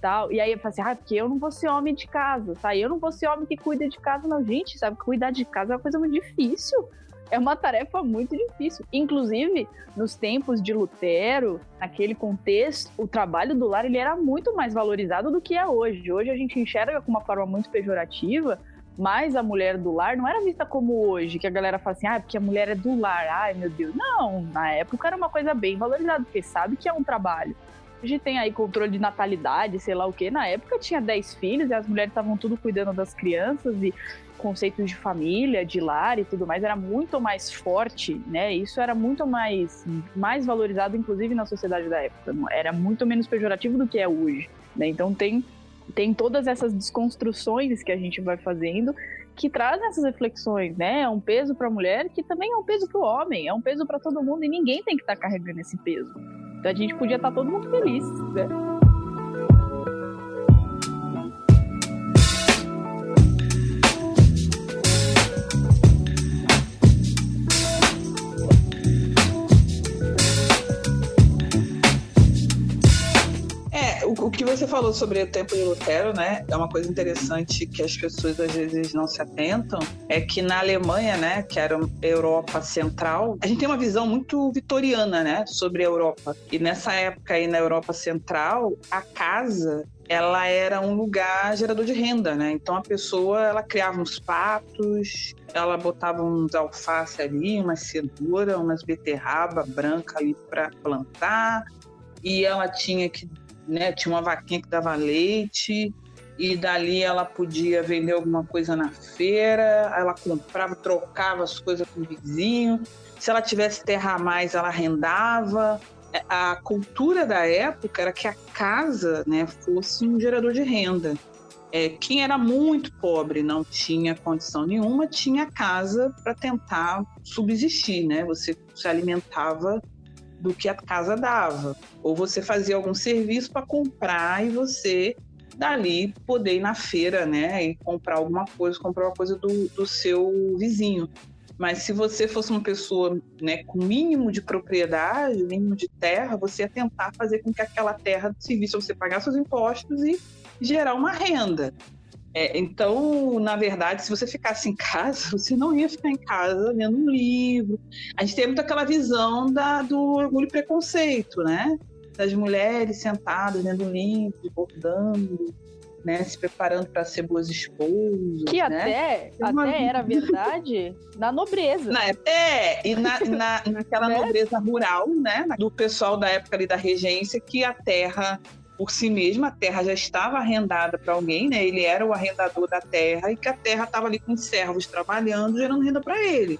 tal. E aí eu falo assim, ah, porque eu não vou ser homem de casa, tá? Eu não vou ser homem que cuida de casa, não. Gente, sabe? Cuidar de casa é uma coisa muito difícil é uma tarefa muito difícil. Inclusive, nos tempos de Lutero, naquele contexto, o trabalho do lar ele era muito mais valorizado do que é hoje. Hoje a gente enxerga com uma forma muito pejorativa, mas a mulher do lar não era vista como hoje, que a galera fala assim, ah, porque a mulher é do lar, ai meu Deus. Não, na época era uma coisa bem valorizada, porque sabe que é um trabalho. Hoje tem aí controle de natalidade, sei lá o que. Na época tinha 10 filhos e as mulheres estavam tudo cuidando das crianças e conceitos de família, de lar e tudo mais era muito mais forte, né? Isso era muito mais, mais valorizado, inclusive na sociedade da época. Era muito menos pejorativo do que é hoje, né? Então tem, tem todas essas desconstruções que a gente vai fazendo que trazem essas reflexões, né? É um peso para a mulher que também é um peso para o homem, é um peso para todo mundo e ninguém tem que estar tá carregando esse peso. Então a gente podia estar tá todo mundo feliz, né? Você falou sobre o tempo de Lutero, né, é uma coisa interessante que as pessoas às vezes não se atentam, é que na Alemanha, né, que era Europa Central, a gente tem uma visão muito vitoriana, né, sobre a Europa. E nessa época aí na Europa Central, a casa ela era um lugar gerador de renda, né? Então a pessoa ela criava uns patos, ela botava uns alface ali, uma cenoura, umas beterraba branca ali para plantar, e ela tinha que né? Tinha uma vaquinha que dava leite e dali ela podia vender alguma coisa na feira, ela comprava, trocava as coisas com o vizinho. Se ela tivesse terra a mais, ela arrendava. A cultura da época era que a casa né, fosse um gerador de renda. É, quem era muito pobre, não tinha condição nenhuma, tinha casa para tentar subsistir, né? Você se alimentava do que a casa dava. Ou você fazia algum serviço para comprar e você dali poder ir na feira, né, e comprar alguma coisa, comprar uma coisa do, do seu vizinho. Mas se você fosse uma pessoa né, com mínimo de propriedade, mínimo de terra, você ia tentar fazer com que aquela terra servisse a você pagar seus impostos e gerar uma renda. É, então, na verdade, se você ficasse em casa, você não ia ficar em casa lendo um livro. A gente tem muito aquela visão da, do orgulho e preconceito, né? Das mulheres sentadas lendo um livro, bordando. né, se preparando para ser boas esposas. Que né? até, até era verdade na nobreza. Na, é, e na, na, naquela Né? nobreza rural, né, do pessoal da época ali da regência, que a terra por si mesma, a terra já estava arrendada para alguém, né? Ele era o arrendador da terra e que a terra estava ali com servos trabalhando, gerando renda para ele.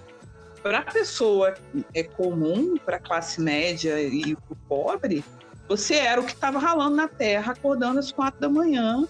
Para a pessoa é comum, para a classe média e o pobre, você era o que estava ralando na terra, acordando às quatro da manhã.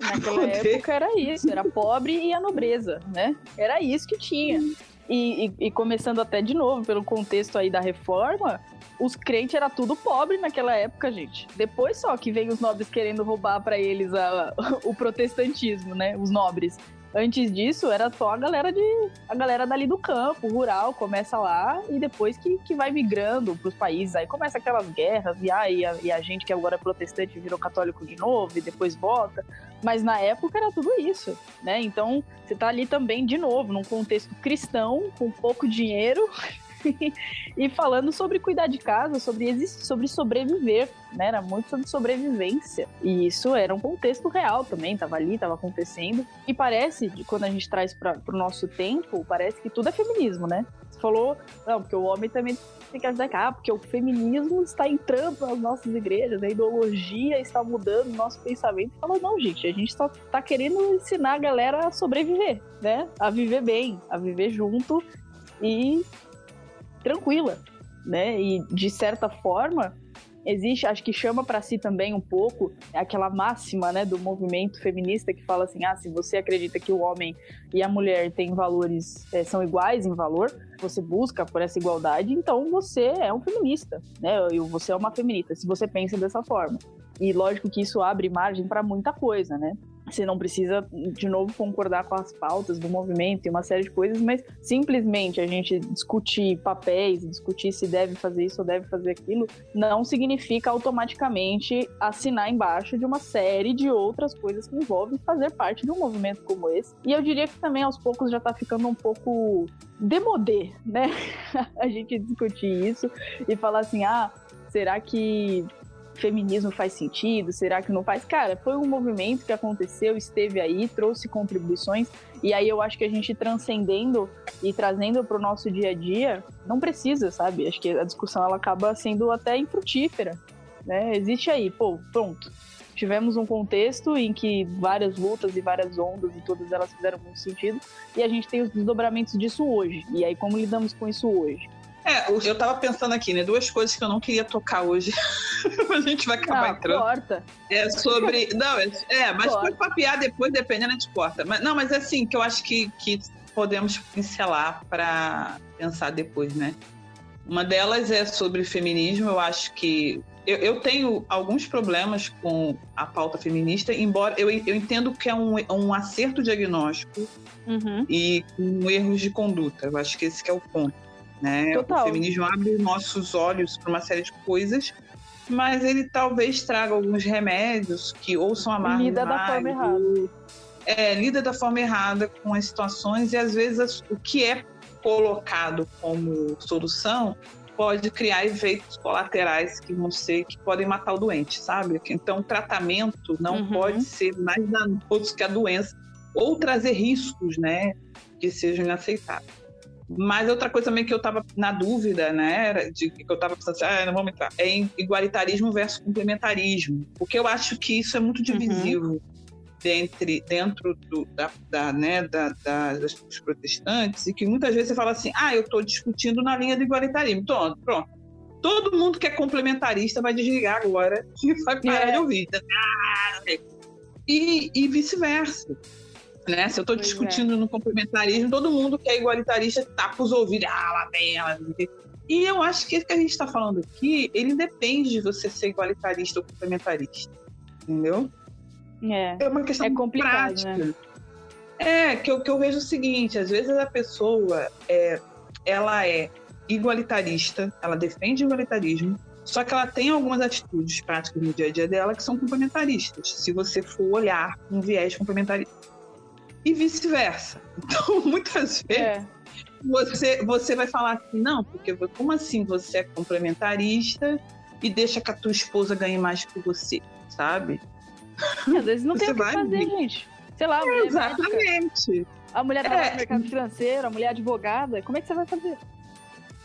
Naquela Poder. época era isso, era pobre e a nobreza, né? Era isso que tinha. E, e- e começando até de novo, pelo contexto aí da reforma, os crentes era tudo pobre naquela época, gente. Depois só que vem os nobres querendo roubar para eles a- o protestantismo, né? Os nobres. Antes disso, era só a galera de a galera dali do campo, rural, começa lá e depois que, que vai migrando pros países. Aí começa aquelas guerras, e, ah, e, a, e a gente que agora é protestante virou católico de novo e depois volta. Mas na época era tudo isso, né? Então você tá ali também, de novo, num contexto cristão, com pouco dinheiro, e falando sobre cuidar de casa, sobre existir, sobre sobreviver, né? Era muito sobre sobrevivência. E isso era um contexto real também, tava ali, tava acontecendo. E parece, quando a gente traz para pro nosso tempo, parece que tudo é feminismo, né? Você falou, não, porque o homem também tem que ajudar, ah, porque o feminismo está entrando nas nossas igrejas, a ideologia está mudando o nosso pensamento. Falou, não, gente, a gente só tá querendo ensinar a galera a sobreviver, né? A viver bem, a viver junto e tranquila, né? E de certa forma, existe, acho que chama para si também um pouco aquela máxima, né, do movimento feminista que fala assim: ah, se você acredita que o homem e a mulher têm valores, eh, são iguais em valor, você busca por essa igualdade, então você é um feminista, né? E você é uma feminista, se você pensa dessa forma. E lógico que isso abre margem para muita coisa, né? Você não precisa, de novo, concordar com as pautas do movimento e uma série de coisas, mas simplesmente a gente discutir papéis, discutir se deve fazer isso ou deve fazer aquilo, não significa automaticamente assinar embaixo de uma série de outras coisas que envolvem fazer parte de um movimento como esse. E eu diria que também aos poucos já tá ficando um pouco demodê, né? a gente discutir isso e falar assim: ah, será que feminismo faz sentido? Será que não faz? Cara, foi um movimento que aconteceu, esteve aí, trouxe contribuições, e aí eu acho que a gente transcendendo e trazendo para o nosso dia a dia, não precisa, sabe? Acho que a discussão ela acaba sendo até infrutífera, né? Existe aí, pô, pronto. Tivemos um contexto em que várias lutas e várias ondas e todas elas fizeram muito sentido, e a gente tem os desdobramentos disso hoje. E aí, como lidamos com isso hoje? É, eu tava pensando aqui, né? Duas coisas que eu não queria tocar hoje. a gente vai acabar Ah, entrando. corta. É sobre. Não, é, é, mas Corta. pode papear depois, dependendo, a gente corta. Mas, não, mas é assim, que eu acho que, que podemos pincelar para pensar depois, né? Uma delas é sobre feminismo. Eu acho que. Eu, eu tenho alguns problemas com a pauta feminista, embora eu, eu entendo que é um, um acerto diagnóstico Uhum. e com erros de conduta. Eu acho que esse que é o ponto. Né? Total. O feminismo abre nossos olhos para uma série de coisas, mas ele talvez traga alguns remédios que ou são amargos Lida da forma errada. É, lida da forma errada com as situações e às vezes as- o que é colocado como solução pode criar efeitos colaterais que vão ser que podem matar o doente, sabe? Então, o tratamento não Uhum. pode ser mais danoso que a doença ou trazer riscos, né, que sejam inaceitáveis. Mas outra coisa também que eu estava na dúvida, né, era de que eu estava pensando assim, ah, não vamos entrar, é em igualitarismo versus complementarismo, porque eu acho que isso é muito divisivo dentre, dentro do, da, da, né, da, da- das- protestantes e que muitas vezes você fala assim, ah, eu estou discutindo na linha do igualitarismo, pronto, pronto. Todo mundo que é complementarista vai desligar agora e vai parar É. de ouvir. Ah, não sei. E, e vice-versa. Né? Se eu estou é. discutindo no complementarismo, todo mundo que é igualitarista tapa os ouvidos. Ah, lá vem ela. o. E eu acho que esse que a gente está falando aqui, ele depende de você ser igualitarista ou complementarista. Entendeu? É. É uma questão É complicado, prática. né? É, que eu, que eu vejo o seguinte, às vezes a pessoa é, ela é igualitarista, ela defende o igualitarismo, só que ela tem algumas atitudes práticas no dia a dia dela que são complementaristas, se você for olhar um viés complementarista. E vice-versa. Então, muitas vezes, É. você, você vai falar assim, não, porque como assim você é complementarista e deixa que a tua esposa ganhe mais que você, sabe? Às vezes não tem o que fazer, gente. Sei lá, é, Exatamente. Médica, a mulher trabalha é, no mercado financeiro, a mulher advogada, como é que você vai fazer?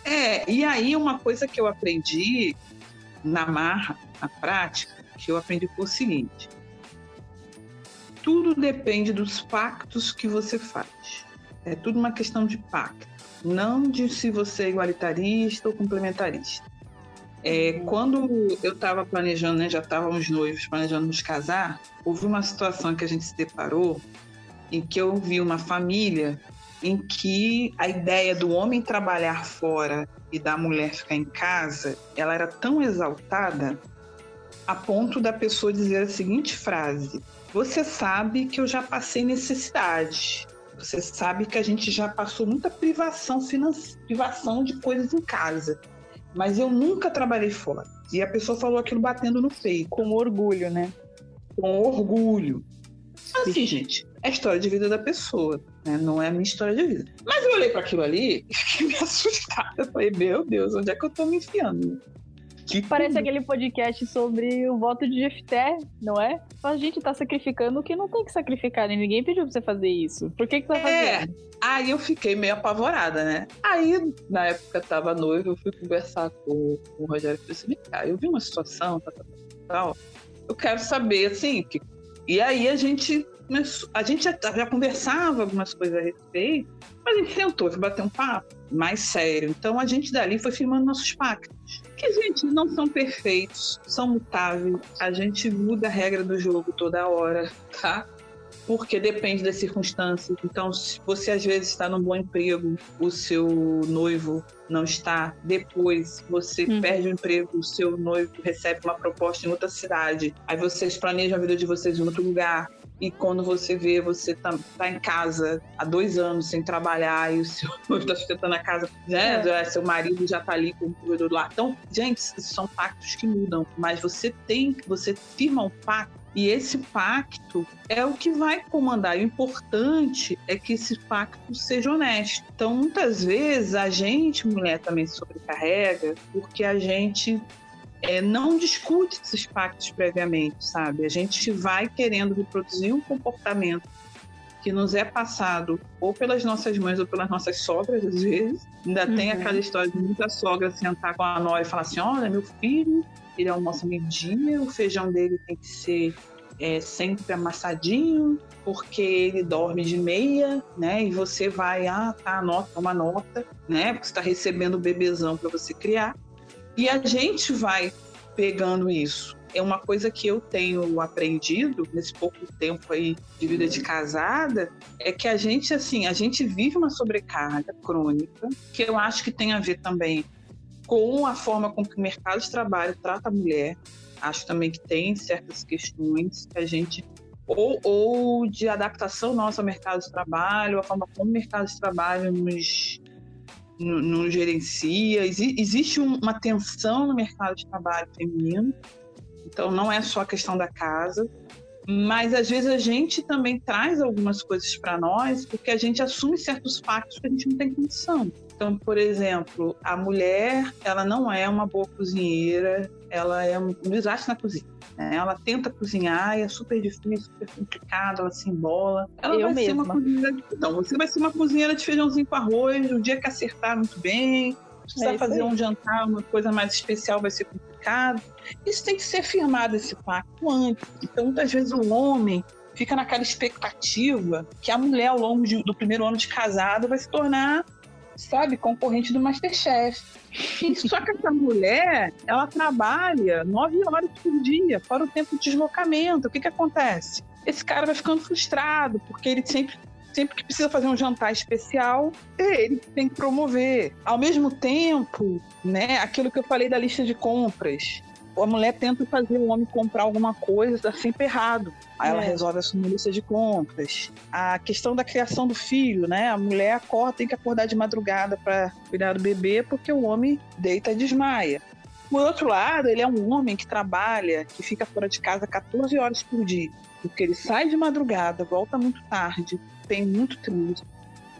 É, e aí uma coisa que eu aprendi na marra, na prática, que eu aprendi foi o seguinte: tudo depende dos pactos que você faz. É tudo uma questão de pacto, não de se você é igualitarista ou complementarista. É, quando eu estava planejando, né, já estávamos noivos planejando nos casar, houve uma situação que a gente se deparou em que eu vi uma família em que a ideia do homem trabalhar fora e da mulher ficar em casa, ela era tão exaltada a ponto da pessoa dizer a seguinte frase: Você sabe que eu já passei necessidade. Você sabe que a gente já passou muita privação financeira, privação de coisas em casa. Mas eu nunca trabalhei fora. E a pessoa falou aquilo batendo no peito. Com orgulho, né? Com orgulho. Assim, gente, é a história de vida da pessoa, né? Não é a minha história de vida. Mas eu olhei para aquilo ali e fiquei me assustada. Eu falei, meu Deus, onde é que eu tô me enfiando? Que Parece tudo. aquele podcast sobre o voto de Jefté, não é? A gente tá sacrificando o que não tem que sacrificar, né? Ninguém pediu pra você fazer isso. Por que que tá é. fazendo? Aí eu fiquei meio apavorada, né? Aí, na época, tava noiva, eu fui conversar com, com o Rogério e falei assim, eu vi uma situação, tal, tal. Eu quero saber, assim, que... e aí a gente a gente já, já, conversava algumas coisas a respeito, mas a gente sentou, foi bater um papo mais sério. Então a gente dali foi firmando nossos pactos. Que, gente, não são perfeitos, são mutáveis. A gente muda a regra do jogo toda hora, tá? porque depende das circunstâncias. Então, se você às vezes está num bom emprego, o seu noivo não está, depois você uhum. perde o emprego, o seu noivo recebe uma proposta em outra cidade, aí vocês planejam a vida de vocês em outro lugar. E quando você vê, você tá, tá em casa há dois anos sem trabalhar e o seu noivo está sustentando a casa, né? É. Seu marido já tá ali com o provedor lá. Então, gente, são pactos que mudam, mas você tem, você firma um pacto e esse pacto é o que vai comandar. E o importante é que esse pacto seja honesto. Então, muitas vezes, a gente, mulher, também sobrecarrega, porque a gente é, não discute esses pactos previamente, sabe? A gente vai querendo reproduzir um comportamento que nos é passado ou pelas nossas mães ou pelas nossas sogras, às vezes. Ainda uhum. tem aquela história de muita sogra sentar com a nora e falar assim: olha, meu filho ele almoça meio-dia, o feijão dele tem que ser é, sempre amassadinho, porque ele dorme de meia, né? E você vai, ah, tá, anota uma nota, né? Porque você está recebendo o bebezão para você criar. E a gente vai pegando isso. É uma coisa que eu tenho aprendido nesse pouco tempo aí de vida de casada, é que a gente, assim, a gente vive uma sobrecarga crônica, que eu acho que tem a ver também com a forma com que o mercado de trabalho trata a mulher. Acho também que tem certas questões que a gente ou, ou de adaptação nossa ao mercado de trabalho, a forma como o mercado de trabalho nos, nos, nos gerencia. existe uma tensão no mercado de trabalho feminino, então não é só a questão da casa, mas às vezes a gente também traz algumas coisas para nós porque a gente assume certos fatos que a gente não tem condição. Então, por exemplo, a mulher, ela não é uma boa cozinheira, ela é um desastre na cozinha. Né? Ela tenta cozinhar e é super difícil, super complicado, ela se embola. Ela Eu vai mesma. ser uma cozinheira de... Não, você vai ser uma cozinheira de feijãozinho com arroz, o dia que acertar muito bem, precisar é fazer aí. um jantar, uma coisa mais especial vai ser complicado. Isso tem que ser firmado, esse pacto antes. Então, muitas vezes o homem fica naquela expectativa que a mulher, ao longo de, do primeiro ano de casado, vai se tornar sabe, concorrente do Masterchef. Só que essa mulher, ela trabalha nove horas por dia, fora o tempo de deslocamento. O que que acontece? Esse cara vai ficando frustrado, porque ele sempre sempre que precisa fazer um jantar especial, ele tem que promover. Ao mesmo tempo, né, aquilo que eu falei da lista de compras, a mulher tenta fazer o homem comprar alguma coisa, tá sempre errado. Aí é. ela resolve assumir lista de compras. A questão da criação do filho, né? A mulher acorda, tem que acordar de madrugada para cuidar do bebê, porque o homem deita e desmaia. Por outro lado, ele é um homem que trabalha, que fica fora de casa 14 horas por dia, porque ele sai de madrugada, volta muito tarde, tem muito trânsito.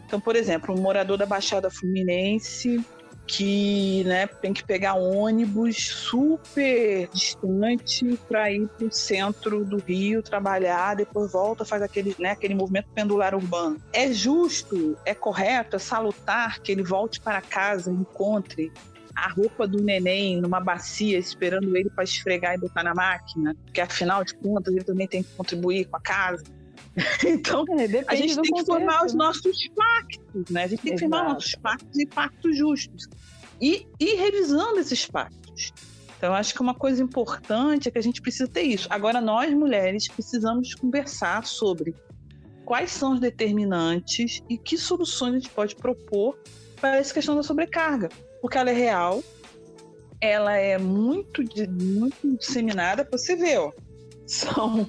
Então, por exemplo, um morador da Baixada Fluminense que né, tem que pegar ônibus super distante para ir para o centro do Rio trabalhar, depois volta, faz aquele, né, aquele movimento pendular urbano. É justo, é correto, é salutar que ele volte para casa encontre a roupa do neném numa bacia esperando ele para esfregar e botar na máquina, porque afinal de contas ele também tem que contribuir com a casa. Então, é, a gente tem que formar os né? nossos pactos, né? A gente tem que formar nossos pactos e pactos justos. E ir revisando esses pactos. Então, acho que uma coisa importante é que a gente precisa ter isso. Agora, nós mulheres precisamos conversar sobre quais são os determinantes e que soluções a gente pode propor para essa questão da sobrecarga. Porque ela é real, ela é muito, muito disseminada. Você vê, ó, são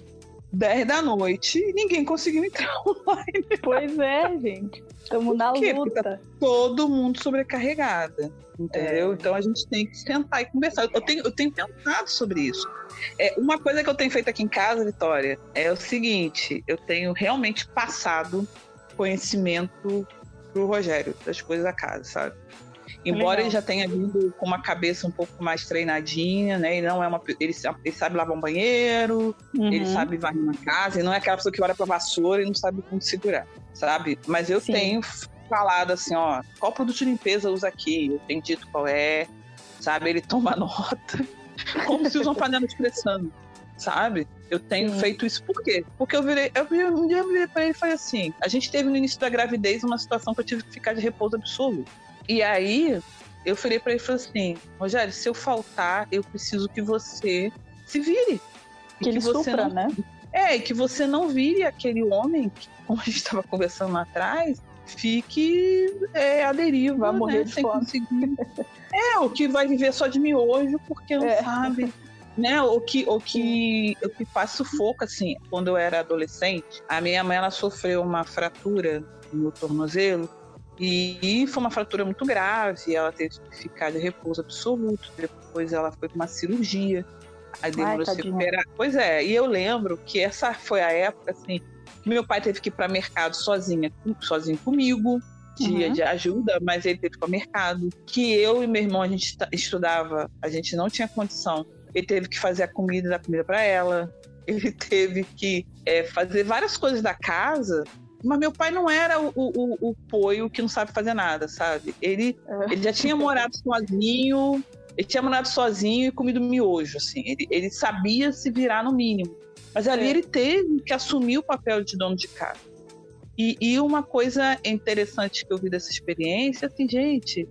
10 da noite e ninguém conseguiu entrar online. Pois é, gente. Estamos na tá luta. Tá todo mundo sobrecarregada, entendeu? É. Então a gente tem que sentar e conversar. Eu tenho, eu tenho pensado sobre isso. É, uma coisa que eu tenho feito aqui em casa, Vitória, é o seguinte: eu tenho realmente passado conhecimento pro Rogério das coisas da casa, sabe? Embora Legal. ele já tenha vindo com uma cabeça um pouco mais treinadinha, né? Ele não é uma ele, ele sabe lavar um banheiro, uhum. ele sabe varrer uma casa, ele não é aquela pessoa que olha para vassoura e não sabe como segurar, sabe? Mas eu Sim. tenho falado assim, ó, qual produto de limpeza usa aqui? Eu tenho dito qual é, sabe? Ele toma nota. Como se usa uma panela de pressão, sabe? Eu tenho Sim. feito isso por quê? Porque eu virei, eu um dia eu virei pra ele e falei assim: a gente teve no início da gravidez uma situação que eu tive que ficar de repouso absoluto. E aí eu falei para ele falei assim, Rogério, se eu faltar, eu preciso que você se vire. Que, que ele você supra, não... né? É, e que você não vire aquele homem que, como a gente estava conversando lá atrás, fique é, a deriva, vai morrer né? de sem fome. conseguir. É, o que vai viver só de miojo porque não é. sabe. Né, o que, o que, o que faz sufoco, assim, quando eu era adolescente, a minha mãe, ela sofreu uma fratura no tornozelo e foi uma fratura muito grave, ela teve que ficar de repouso absoluto, depois ela foi para uma cirurgia, aí demorou se recuperar. Pois é, e eu lembro que essa foi a época, assim, que meu pai teve que ir para mercado sozinha, sozinho comigo, dia uhum. de ajuda, mas ele teve que ir para mercado, que eu e meu irmão, a gente estudava, a gente não tinha condição, ele teve que fazer a comida, dar comida para ela, ele teve que é, fazer várias coisas da casa mas meu pai não era o, o, o poio que não sabe fazer nada, sabe? Ele, é. ele já tinha morado sozinho, ele tinha morado sozinho e comido miojo, assim. Ele, ele sabia se virar no mínimo. Mas ali é. ele teve que assumir o papel de dono de casa. E, e, uma coisa interessante que eu vi dessa experiência, assim, gente,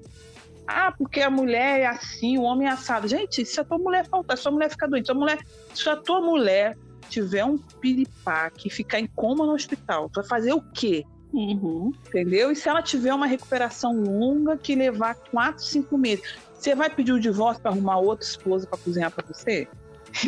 ah, porque a mulher é assim, o homem é assado. Gente, se a tua mulher faltar, se a tua mulher ficar doente, se a, mulher, se a tua mulher tiver um piripaque ficar em coma no hospital, vai fazer o quê? Uhum. Entendeu? E se ela tiver uma recuperação longa que levar quatro, cinco meses, você vai pedir o divórcio para arrumar outra esposa para cozinhar para você?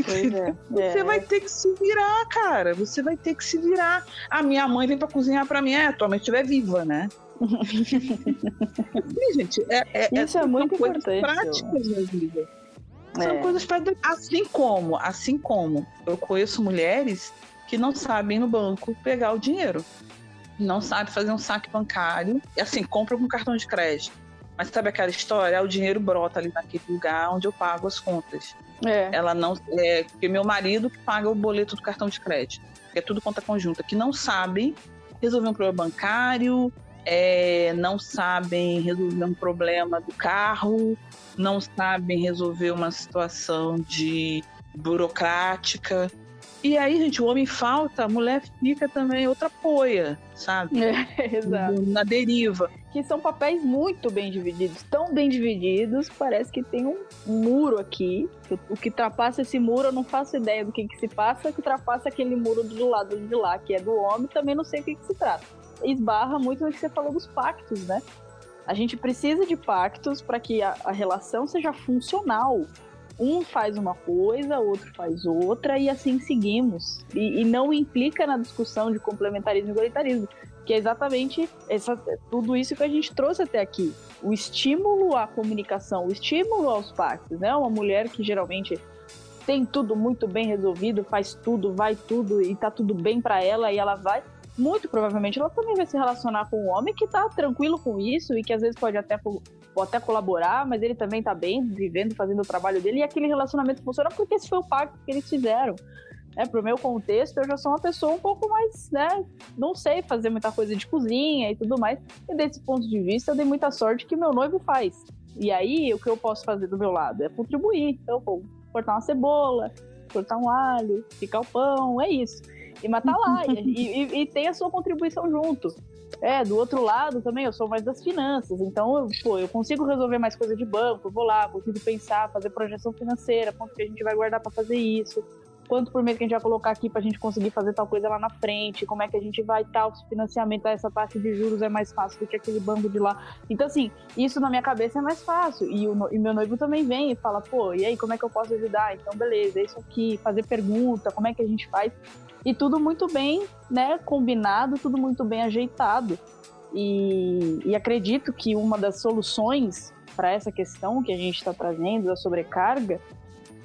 Pois é. Você é. vai ter que se virar, cara. Você vai ter que se virar. A minha mãe vem para cozinhar para mim, é, atualmente estiver viva, né? Sim, gente, é, é, Isso é, é muito importante. práticas da vida. São é. coisas para assim como, assim como eu conheço mulheres que não sabem no banco pegar o dinheiro, não sabem fazer um saque bancário, e assim compra com cartão de crédito. Mas sabe aquela história? O dinheiro brota ali naquele lugar onde eu pago as contas. É. Ela não é porque meu marido que paga o boleto do cartão de crédito, que é tudo conta conjunta, que não sabem resolver um problema bancário, é, não sabem resolver um problema do carro, não sabem resolver uma situação de burocrática. E aí, gente, o homem falta, a mulher fica também outra poia, sabe? É, exato. Na deriva. Que são papéis muito bem divididos, tão bem divididos, parece que tem um muro aqui. O que ultrapassa esse muro, eu não faço ideia do que, que se passa, que ultrapassa aquele muro do lado de lá, que é do homem, também não sei o que, que se trata. Esbarra muito no que você falou dos pactos, né? A gente precisa de pactos para que a, a, relação seja funcional. Um faz uma coisa, outro faz outra, e assim seguimos. E, e não implica na discussão de complementarismo e igualitarismo, que é exatamente essa, tudo isso que a gente trouxe até aqui. O estímulo à comunicação, o estímulo aos pactos, né? Uma mulher que geralmente tem tudo muito bem resolvido, faz tudo, vai tudo e tá tudo bem para ela e ela vai muito provavelmente ela também vai se relacionar com um homem que tá tranquilo com isso e que às vezes pode até ou até colaborar, mas ele também tá bem, vivendo, fazendo o trabalho dele, e aquele relacionamento funciona porque esse foi o pacto que eles fizeram. É, pro meu contexto, eu já sou uma pessoa um pouco mais, né? Não sei fazer muita coisa de cozinha e tudo mais. E desse ponto de vista, eu dei muita sorte que meu noivo faz. E aí, o que eu posso fazer do meu lado é contribuir. Então, vou cortar uma cebola, cortar um alho, picar o pão, é isso. E matar lá. e, e, e tem a sua contribuição junto. É, do outro lado também, eu sou mais das finanças, então, eu, pô, eu consigo resolver mais coisa de banco, vou lá, consigo pensar, fazer projeção financeira, quanto que a gente vai guardar para fazer isso, quanto por mês que a gente vai colocar aqui para a gente conseguir fazer tal coisa lá na frente, como é que a gente vai tal financiamento, essa taxa de juros é mais fácil do que aquele banco de lá. Então, assim, isso na minha cabeça é mais fácil. E, o, e meu noivo também vem e fala, pô, e aí, como é que eu posso ajudar? Então, beleza, é isso aqui, fazer pergunta, como é que a gente faz? E tudo muito bem, né, combinado, tudo muito bem ajeitado. E, e acredito que uma das soluções para essa questão que a gente está trazendo da sobrecarga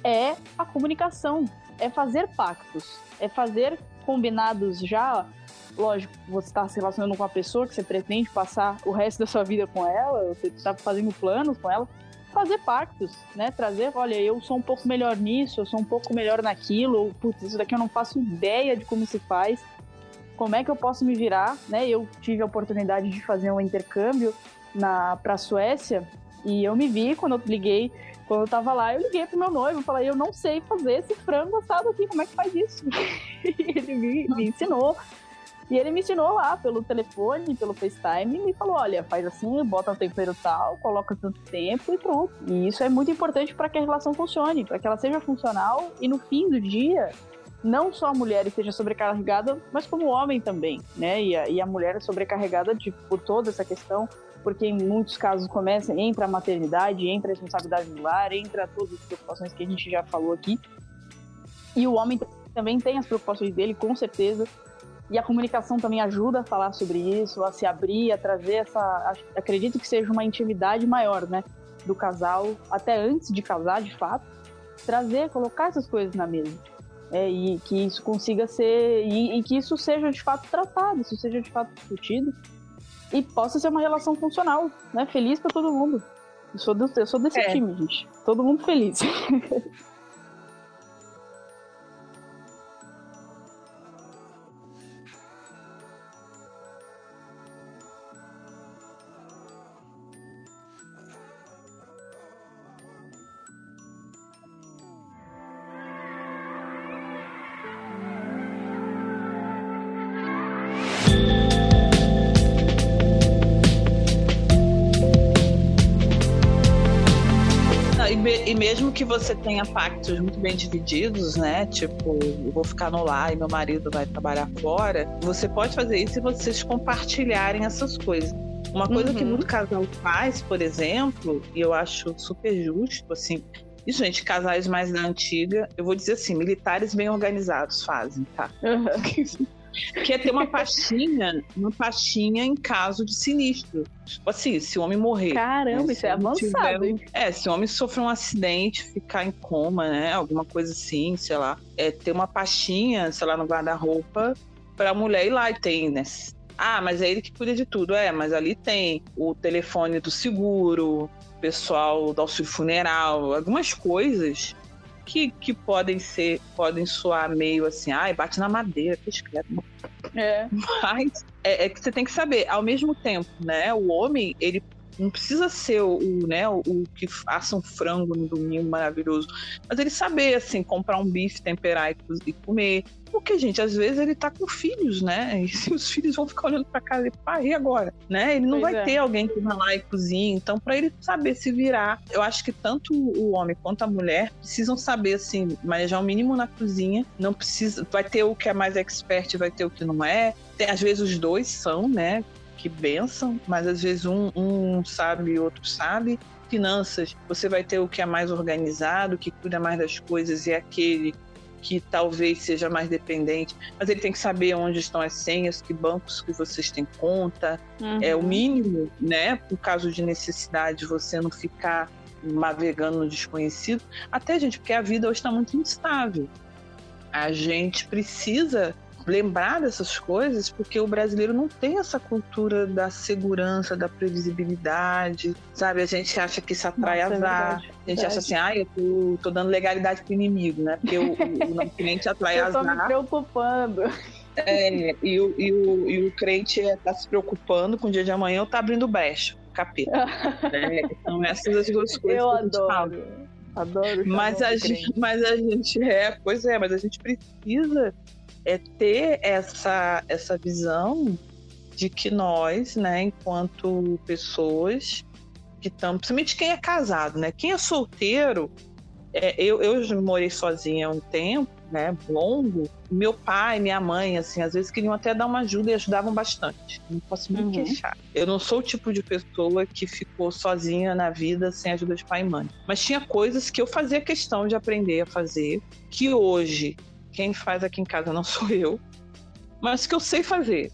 é a comunicação, é fazer pactos, é fazer combinados já. Lógico, você está se relacionando com uma pessoa que você pretende passar o resto da sua vida com ela, você está fazendo planos com ela, fazer pactos, né? Trazer, olha, eu sou um pouco melhor nisso, eu sou um pouco melhor naquilo, ou, putz, isso daqui eu não faço ideia de como se faz. Como é que eu posso me virar, né? Eu tive a oportunidade de fazer um intercâmbio na para a Suécia e eu me vi quando eu liguei, quando eu tava lá, eu liguei pro meu noivo, falei, eu não sei fazer esse frango assado aqui, como é que faz isso? ele me, me ensinou. E ele me ensinou lá pelo telefone, pelo FaceTime, e me falou: olha, faz assim, bota o tempero tal, coloca tanto tempo e pronto. E isso é muito importante para que a relação funcione, para que ela seja funcional e no fim do dia, não só a mulher esteja sobrecarregada, mas como o homem também, né? E a, e a mulher é sobrecarregada de, por toda essa questão, porque em muitos casos começa, entra a maternidade, entra a responsabilidade do lar, entra todas as preocupações que a gente já falou aqui. E o homem também tem as preocupações dele, com certeza. E a comunicação também ajuda a falar sobre isso, a se abrir, a trazer essa. Acredito que seja uma intimidade maior, né? Do casal, até antes de casar, de fato. Trazer, colocar essas coisas na mesa. É, e que isso consiga ser. E, e, que isso seja de fato tratado, isso seja de fato discutido. E possa ser uma relação funcional, né? Feliz para todo mundo. Eu sou, do, eu sou desse é. time, gente. Todo mundo feliz. você tenha pactos muito bem divididos, né? Tipo, eu vou ficar no lar e meu marido vai trabalhar fora, você pode fazer isso e vocês compartilharem essas coisas. Uma coisa uhum. que muito casal faz, por exemplo, e eu acho super justo, assim, e, gente, casais mais da antiga, eu vou dizer assim, militares bem organizados fazem, tá? Uhum. que é ter uma pastinha, uma pastinha em caso de sinistro. Tipo assim, se o homem morrer. Caramba, né, isso é avançado. Tiver, é, se o homem sofrer um acidente, ficar em coma, né? Alguma coisa assim, sei lá. É ter uma pastinha, sei lá, no guarda-roupa pra mulher ir lá e tem, né? Ah, mas é ele que cuida de tudo. É, mas ali tem o telefone do seguro, pessoal do auxílio funeral, algumas coisas que, que podem ser, podem soar meio assim, ai, bate na madeira, que escrevo. É. Mas é, é, que você tem que saber, ao mesmo tempo, né? O homem, ele não precisa ser o, né, o, o, que faça um frango no domingo maravilhoso, mas ele saber, assim, comprar um bife, temperar e, e comer. Porque, gente, às vezes ele tá com filhos, né? E se os filhos vão ficar olhando pra casa e pai, e agora? Né? Ele não pois vai é. ter alguém que vai lá e cozinhe. Então, para ele saber se virar, eu acho que tanto o homem quanto a mulher precisam saber, assim, manejar o um mínimo na cozinha. Não precisa. Vai ter o que é mais expert, vai ter o que não é. Tem, às vezes os dois são, né? que benção, mas às vezes um, um sabe e outro sabe. Finanças, você vai ter o que é mais organizado, que cuida mais das coisas, e aquele que talvez seja mais dependente, mas ele tem que saber onde estão as senhas, que bancos que vocês têm conta, uhum. é o mínimo, né? Por caso de necessidade, você não ficar navegando no desconhecido. Até, gente, porque a vida hoje está muito instável. A gente precisa lembrar dessas coisas, porque o brasileiro não tem essa cultura da segurança, da previsibilidade, sabe? A gente acha que isso atrai Nossa, é azar. É a gente acha assim, ah, eu tô, tô, dando legalidade pro inimigo, né? Porque o, o, o não cliente atrai eu azar. Eu tô me preocupando. É, e, o, e, o, e o crente está se preocupando com o dia de amanhã ou tá abrindo brecha, capeta. é, então, essas as duas coisas. Eu adoro. Adoro. Mas a, gente, mas a gente é, pois é, mas a gente precisa é ter essa, essa visão de que nós, né, enquanto pessoas que estamos, principalmente quem é casado, né? Quem é solteiro, é, eu, eu morei sozinha um tempo, né, longo, meu pai, minha mãe, assim, às vezes queriam até dar uma ajuda e ajudavam bastante. Não posso me uhum. queixar. Eu não sou o tipo de pessoa que ficou sozinha na vida sem ajuda de pai e mãe. Mas tinha coisas que eu fazia questão de aprender a fazer, que hoje quem faz aqui em casa não sou eu, mas que eu sei fazer.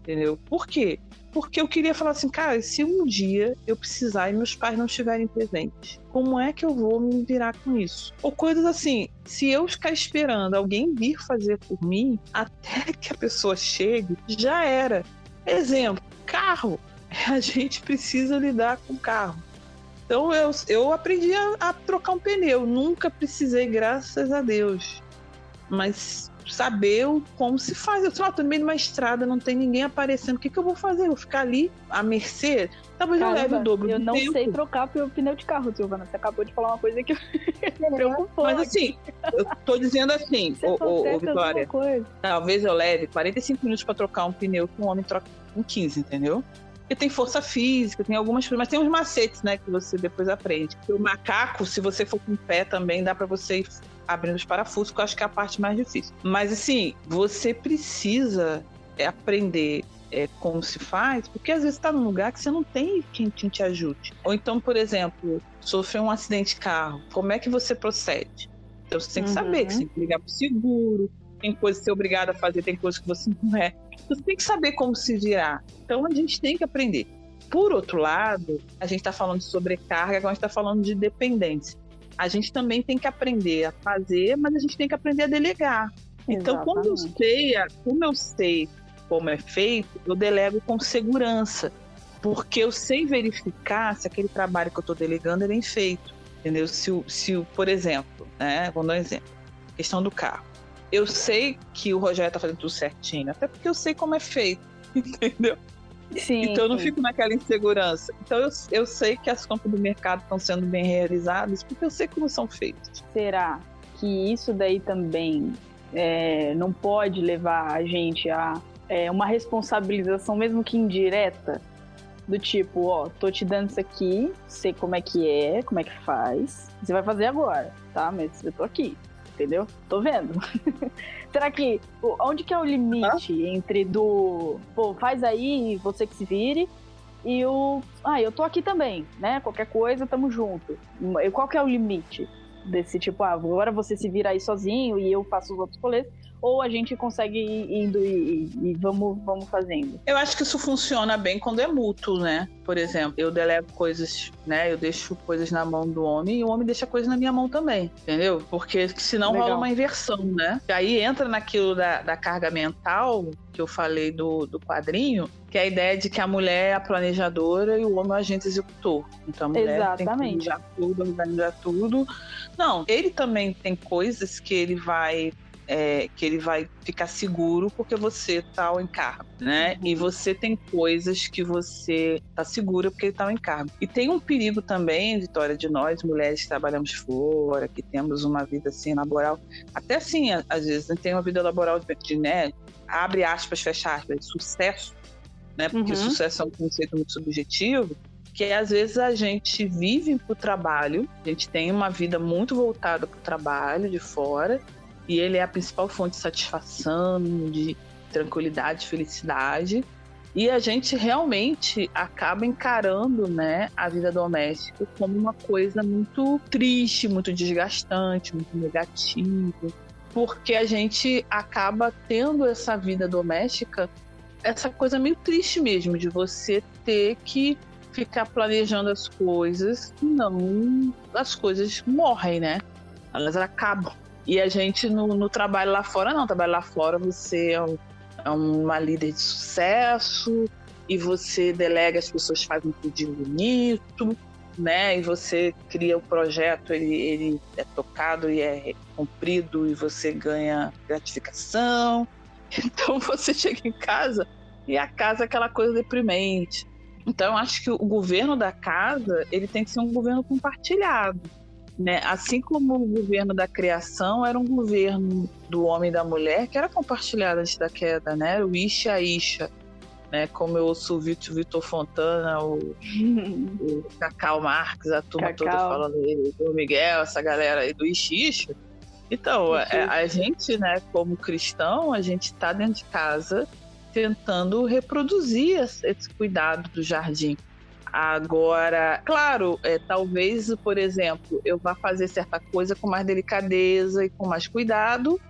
Entendeu? Por quê? Porque eu queria falar assim, cara, se um dia eu precisar e meus pais não estiverem presentes, como é que eu vou me virar com isso? Ou coisas assim, se eu ficar esperando alguém vir fazer por mim, até que a pessoa chegue, já era. Exemplo, carro. A gente precisa lidar com carro. Então eu, eu aprendi a, a trocar um pneu. Nunca precisei, graças a Deus. Mas saber como se faz. Eu sei lá, tô no meio de uma estrada, não tem ninguém aparecendo. O que, que eu vou fazer? Eu vou ficar ali à mercê? Talvez Caramba, eu leve o dobro Eu não tempo. sei trocar o pneu de carro, Silvana. Você acabou de falar uma coisa que me preocupou. Mas assim, eu tô dizendo assim, ô, ô, ô Vitória, talvez eu leve 45 minutos para trocar um pneu que um homem troca em 15, entendeu? Porque tem força física, tem algumas coisas, mas tem uns macetes, né, que você depois aprende. O macaco, se você for com o pé também, dá para você abrindo os parafusos, que eu acho que é a parte mais difícil. Mas assim, você precisa é, aprender é, como se faz, porque às vezes está num lugar que você não tem quem, quem, te ajude. Ou então, por exemplo, sofreu um acidente de carro, como é que você procede? Então você tem que uhum. saber que você tem que ligar para o seguro, tem coisas que você é obrigado a fazer, tem coisas que você não é. Você tem que saber como se virar. Então a gente tem que aprender. Por outro lado, a gente está falando de sobrecarga, agora a gente está falando de dependência a gente também tem que aprender a fazer, mas a gente tem que aprender a delegar. Então, como eu sei, como eu sei como é feito, eu delego com segurança, porque eu sei verificar se aquele trabalho que eu estou delegando é bem feito, entendeu? Se, se por exemplo, né, vamos dar um exemplo, questão do carro. Eu sei que o Rogério está fazendo tudo certinho, até porque eu sei como é feito, entendeu? Sim, então eu não sim. fico naquela insegurança. Então eu, eu sei que as compras do mercado estão sendo bem realizadas, porque eu sei como são feitas. Será que isso daí também é, não pode levar a gente a é, uma responsabilização, mesmo que indireta? Do tipo, ó, tô te dando isso aqui, sei como é que é, como é que faz. Você vai fazer agora, tá? Mas eu tô aqui, entendeu? Tô vendo. Será que. Onde que é o limite entre do. Pô, faz aí, você que se vire. E o. Ah, eu tô aqui também, né? Qualquer coisa, tamo junto. Qual que é o limite desse tipo, ah, agora você se vira aí sozinho e eu faço os outros rolês? Ou a gente consegue ir indo e, e, e, vamos, vamos fazendo? Eu acho que isso funciona bem quando é mútuo, né? Por exemplo, eu delego coisas, né? Eu deixo coisas na mão do homem e o homem deixa coisas na minha mão também, entendeu? Porque senão Legal. rola uma inversão, né? E aí entra naquilo da, da carga mental que eu falei do, do quadrinho, que é a ideia de que a mulher é a planejadora e o homem é o agente executor. Então a mulher Exatamente. tem que planejar tudo, organizar tudo. Não, ele também tem coisas que ele vai é, que ele vai ficar seguro porque você tá ao encargo, né? E você tem coisas que você tá segura porque ele tá ao encargo. E tem um perigo também, Vitória, de nós, mulheres que trabalhamos fora, que temos uma vida assim laboral, até assim, às vezes, a gente tem uma vida laboral de, né? Abre aspas, fecha aspas, sucesso, né? Porque uhum. sucesso é um conceito muito subjetivo que às vezes a gente vive para o trabalho, a gente tem uma vida muito voltada para o trabalho de fora, e ele é a principal fonte de satisfação, de tranquilidade, felicidade. E a gente realmente acaba encarando né, a vida doméstica como uma coisa muito triste, muito desgastante, muito negativa, porque a gente acaba tendo essa vida doméstica, essa coisa meio triste mesmo, de você ter que ficar planejando as coisas, não as coisas morrem, né? Elas acabam E a gente no, no trabalho lá fora, não. Trabalho lá fora, você é, um, é uma líder de sucesso e você delega, as pessoas fazem um pedido bonito, né? E você cria o projeto, ele, ele é tocado e é cumprido e você ganha gratificação. Então você chega em casa e a casa é aquela coisa deprimente. Então acho que o governo da casa ele tem que ser um governo compartilhado. Né? Assim como o governo da criação era um governo do homem e da mulher que era compartilhado antes da queda, né? O Isha Isha, né? Como eu ouço o Vitor, Vitor Fontana, o, o Cacau Marques, a turma Cacau. toda falando do Miguel, essa galera aí do Isha Isha. Então, a, é, a gente, né, como cristão, a gente está dentro de casa tentando reproduzir esse cuidado do jardim. Agora, claro, é, talvez, por exemplo, eu vá fazer certa coisa com mais delicadeza e com mais cuidado,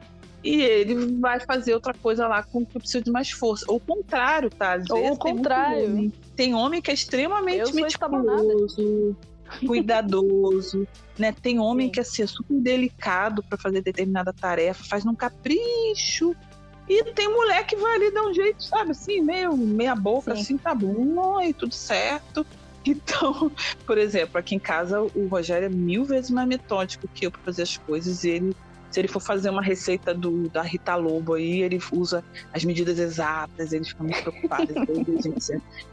e ele vai fazer outra coisa lá com que eu preciso de mais força. Ou o contrário, tá? Às Ou o contrário. Tem, tem homem que é extremamente meticuloso, cuidadoso, né? Tem homem Sim. que assim, é super delicado para fazer determinada tarefa, faz num capricho. E tem mulher que vai ali dar um jeito, sabe, assim, meio meia boca, Sim. assim, tá bom, e tudo certo. Então, por exemplo, aqui em casa o Rogério é mil vezes mais metódico que eu para fazer as coisas e ele se ele for fazer uma receita do, da Rita Lobo aí, ele usa as medidas exatas, ele fica muito preocupado.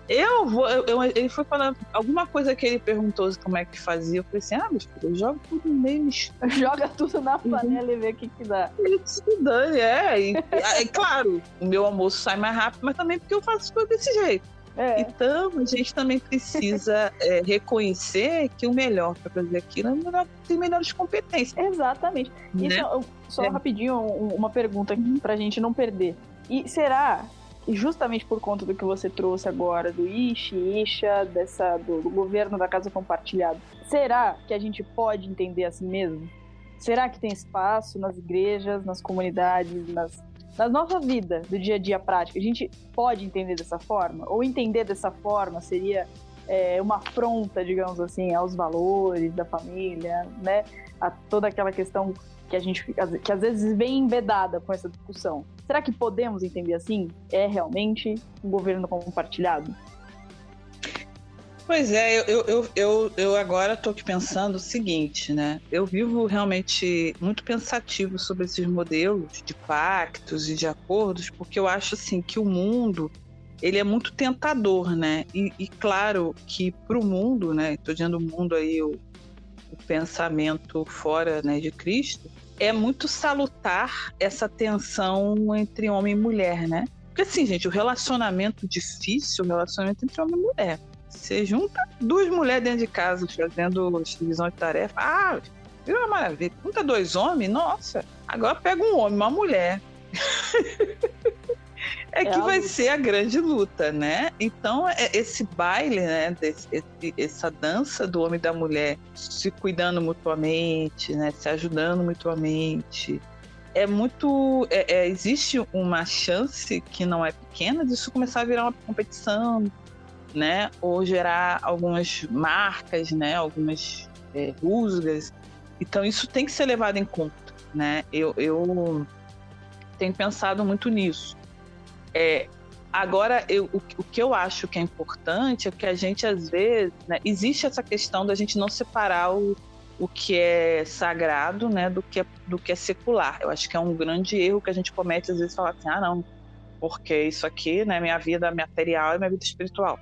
eu vou, eu, eu, ele foi falando alguma coisa que ele perguntou como é que fazia. Eu falei assim: ah, meu filho, eu jogo tudo no meio. Joga tudo na uhum. panela e vê o que, que dá. E se dane, é. E, é claro, o meu almoço sai mais rápido, mas também porque eu faço tudo desse jeito. É. Então, a gente também precisa é, reconhecer que o melhor para fazer aquilo é melhor, ter melhores competências. Exatamente. Né? Isso, só é. rapidinho, uma pergunta para a gente não perder. E será que justamente por conta do que você trouxe agora, do Ishi, Isha, dessa, do, do governo da casa compartilhada, será que a gente pode entender assim mesmo? Será que tem espaço nas igrejas, nas comunidades, nas na nossa vida do dia a dia prática, a gente pode entender dessa forma? Ou entender dessa forma seria é, uma afronta, digamos assim, aos valores da família, né? A toda aquela questão que a gente que às vezes vem embedada com essa discussão. Será que podemos entender assim? É realmente um governo compartilhado? Pois é, eu, eu, eu, eu agora estou aqui pensando o seguinte, né? Eu vivo realmente muito pensativo sobre esses modelos de pactos e de acordos, porque eu acho assim que o mundo ele é muito tentador, né? E, e claro que para o mundo, né? Estou dizendo o mundo aí, o, o pensamento fora né, de Cristo, é muito salutar essa tensão entre homem e mulher, né? Porque assim, gente, o relacionamento difícil, o relacionamento entre homem e mulher. Você junta duas mulheres dentro de casa fazendo divisão de tarefa. Ah, virou uma maravilha. Junta dois homens, nossa. Agora pega um homem, uma mulher. é, é que vai ser a grande luta, né? Então, é esse baile, né? Esse, essa dança do homem e da mulher se cuidando mutuamente, né? Se ajudando mutuamente. É muito. É, é, existe uma chance que não é pequena disso começar a virar uma competição, né? Ou gerar algumas marcas, né? Algumas é, rusgas. Então isso tem que ser levado em conta, né? Eu, eu tenho pensado muito nisso. É, agora, eu, o, o, que eu acho que é importante é que a gente às vezes, né, existe essa questão da gente não separar o, o que é sagrado, né, do que é, do que é secular. Eu acho que é um grande erro que a gente comete às vezes falar assim, ah não, porque isso aqui, né, minha vida material e minha vida espiritual.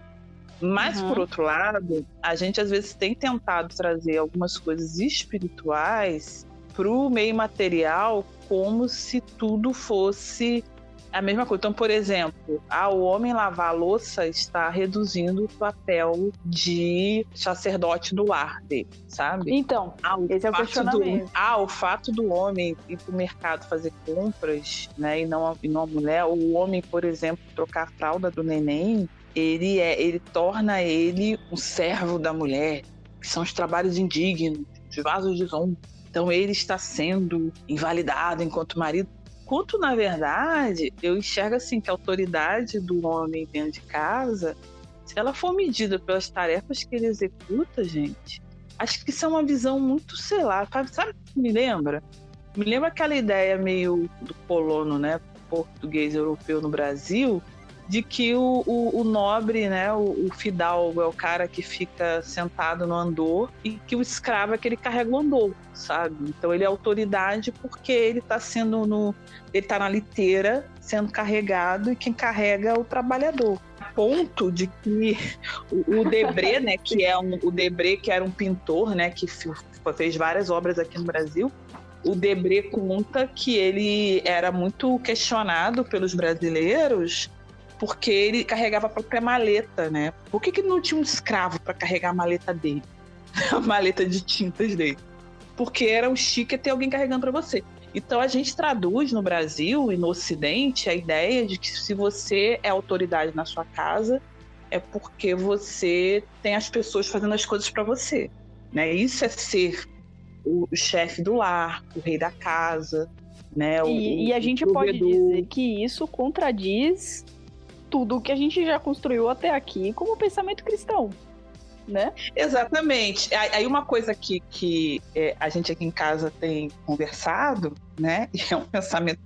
Mas, uhum. por outro lado, a gente às vezes tem tentado trazer algumas coisas espirituais para o meio material como se tudo fosse a mesma coisa. Então, por exemplo, ah, o homem lavar a louça está reduzindo o papel de sacerdote do lar dele, sabe? Então, ah, esse é o questionamento. Do, ah, o fato do homem ir para o mercado fazer compras, né, e não, e não a mulher, ou o homem, por exemplo, trocar a fralda do neném, ele é, ele torna ele um servo da mulher, que são os trabalhos indignos, os vasos de zombo. Então ele está sendo invalidado enquanto marido. Quanto na verdade, eu enxergo assim que a autoridade do homem dentro de casa, se ela for medida pelas tarefas que ele executa, gente, acho que isso é uma visão muito, sei lá, sabe o que me lembra? Me lembra aquela ideia meio do colono, né? Português europeu no Brasil, de que o, o, o nobre, né, o, o, fidalgo é o cara que fica sentado no andor e que o escravo é que ele carrega o andor, sabe? Então ele é autoridade porque ele está sendo no, ele tá na liteira sendo carregado e quem carrega é o trabalhador. Ponto de que o, o Debré, né, que é um, o Debré que era um pintor, né, que fez várias obras aqui no Brasil, o Debré conta que ele era muito questionado pelos brasileiros porque ele carregava a própria maleta, né? Por que, que não tinha um escravo para carregar a maleta dele? a maleta de tintas dele. Porque era um chique ter alguém carregando para você. Então a gente traduz no Brasil e no Ocidente a ideia de que se você é autoridade na sua casa, é porque você tem as pessoas fazendo as coisas para você. Né? Isso é ser o chefe do lar, o rei da casa. Né? O, e, e a gente pode dizer que isso contradiz tudo que a gente já construiu até aqui como pensamento cristão. Né? Exatamente. Aí uma coisa que, que é, a gente aqui em casa tem conversado, né? E é um pensamento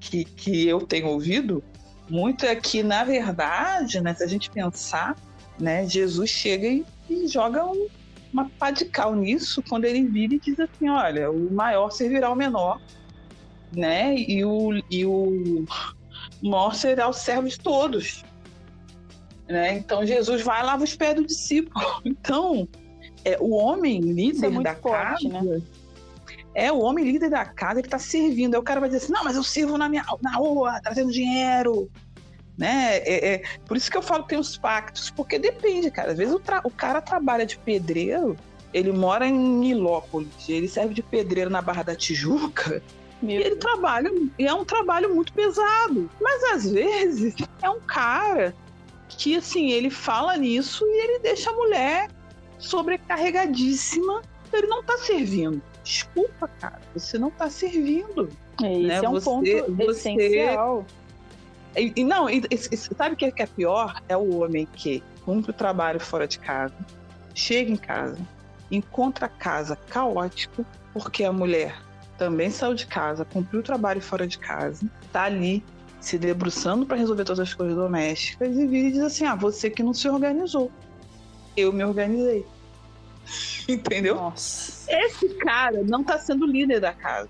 que, que eu tenho ouvido muito é que, na verdade, né, se a gente pensar, né, Jesus chega e, e joga um, uma pá de cal nisso quando ele vira e diz assim, olha, o maior servirá ao menor, né? E o, e o maior será o servo de todos. Né? Então Jesus vai lava os pés do discípulo. Então, é, o homem líder é da forte, casa. Né? É, o homem líder da casa, ele está servindo. Aí o cara vai dizer assim: não, mas eu sirvo na minha na rua, trazendo dinheiro. Né? É, é, por isso que eu falo que tem os pactos, porque depende, cara. Às vezes o, o cara trabalha de pedreiro, ele mora em Nilópolis, ele serve de pedreiro na Barra da Tijuca, meu e ele trabalha, e é um trabalho muito pesado. Mas às vezes é um cara que, assim, ele fala nisso e ele deixa a mulher sobrecarregadíssima. Ele não tá servindo. Desculpa, cara, você não tá servindo. É, esse né? é um você, ponto você... essencial. E, e não, e, e, sabe o que é, que é pior? É o homem que cumpre o trabalho fora de casa, chega em casa, encontra a casa caótica, porque a mulher também saiu de casa, cumpriu o trabalho fora de casa, tá ali se debruçando para resolver todas as coisas domésticas e vira e diz assim: ah, você que não se organizou. Eu me organizei. Entendeu? Nossa. Esse cara não tá sendo líder da casa.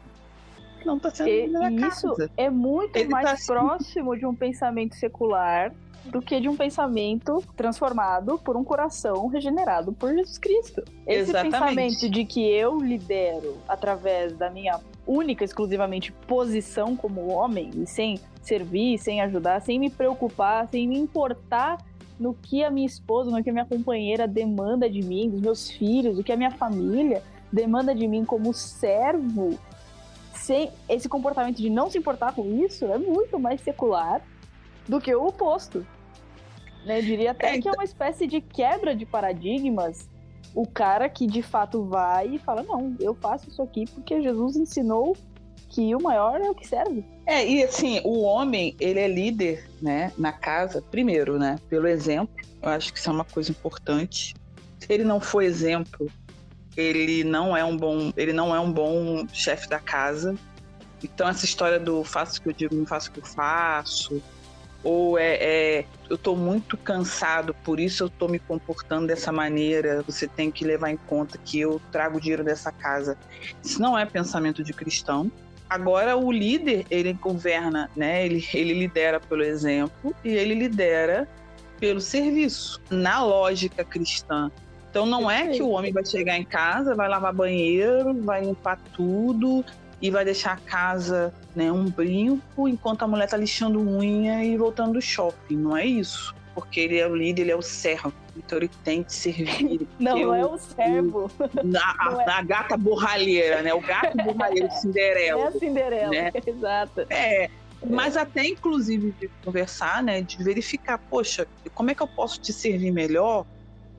Não tá sendo e, líder da isso casa. é muito Ele mais tá próximo de um pensamento secular do que de um pensamento transformado por um coração regenerado por Jesus Cristo. Esse Exatamente. pensamento de que eu lidero através da minha única, exclusivamente posição como homem, e sem servir, sem ajudar, sem me preocupar, sem me importar no que a minha esposa, no que a minha companheira demanda de mim, dos meus filhos, o que a minha família demanda de mim como servo, sem esse comportamento de não se importar com isso, é muito mais secular do que o oposto. Né? Eu diria até é, que é uma espécie de quebra de paradigmas. O cara que de fato vai e fala: Não, eu faço isso aqui porque Jesus ensinou que o maior é o que serve. É, e assim, o homem, ele é líder, né, na casa, primeiro, né, pelo exemplo. Eu acho que isso é uma coisa importante. Se ele não for exemplo, ele não é um bom, ele não é um bom chefe da casa. Então essa história do faço o que eu digo, não faço o que eu faço, ou é, é eu estou muito cansado, por isso eu estou me comportando dessa maneira. Você tem que levar em conta que eu trago dinheiro dessa casa. Isso não é pensamento de cristão. Agora o líder ele governa, né? Ele, ele lidera pelo exemplo e ele lidera pelo serviço. Na lógica cristã, então não é que o homem vai chegar em casa, vai lavar banheiro, vai limpar tudo, e vai deixar a casa né, um brinco enquanto a mulher tá lixando unha e voltando do shopping. Não é isso. Porque ele é o líder, ele é o servo. Então ele tem que servir. não, não é o servo. Na, é. gata borralheira, né? O gato borralheiro, Cinderela. É a Cinderela, né? exato. É. Mas até, inclusive, de conversar, né? De verificar, poxa, como é que eu posso te servir melhor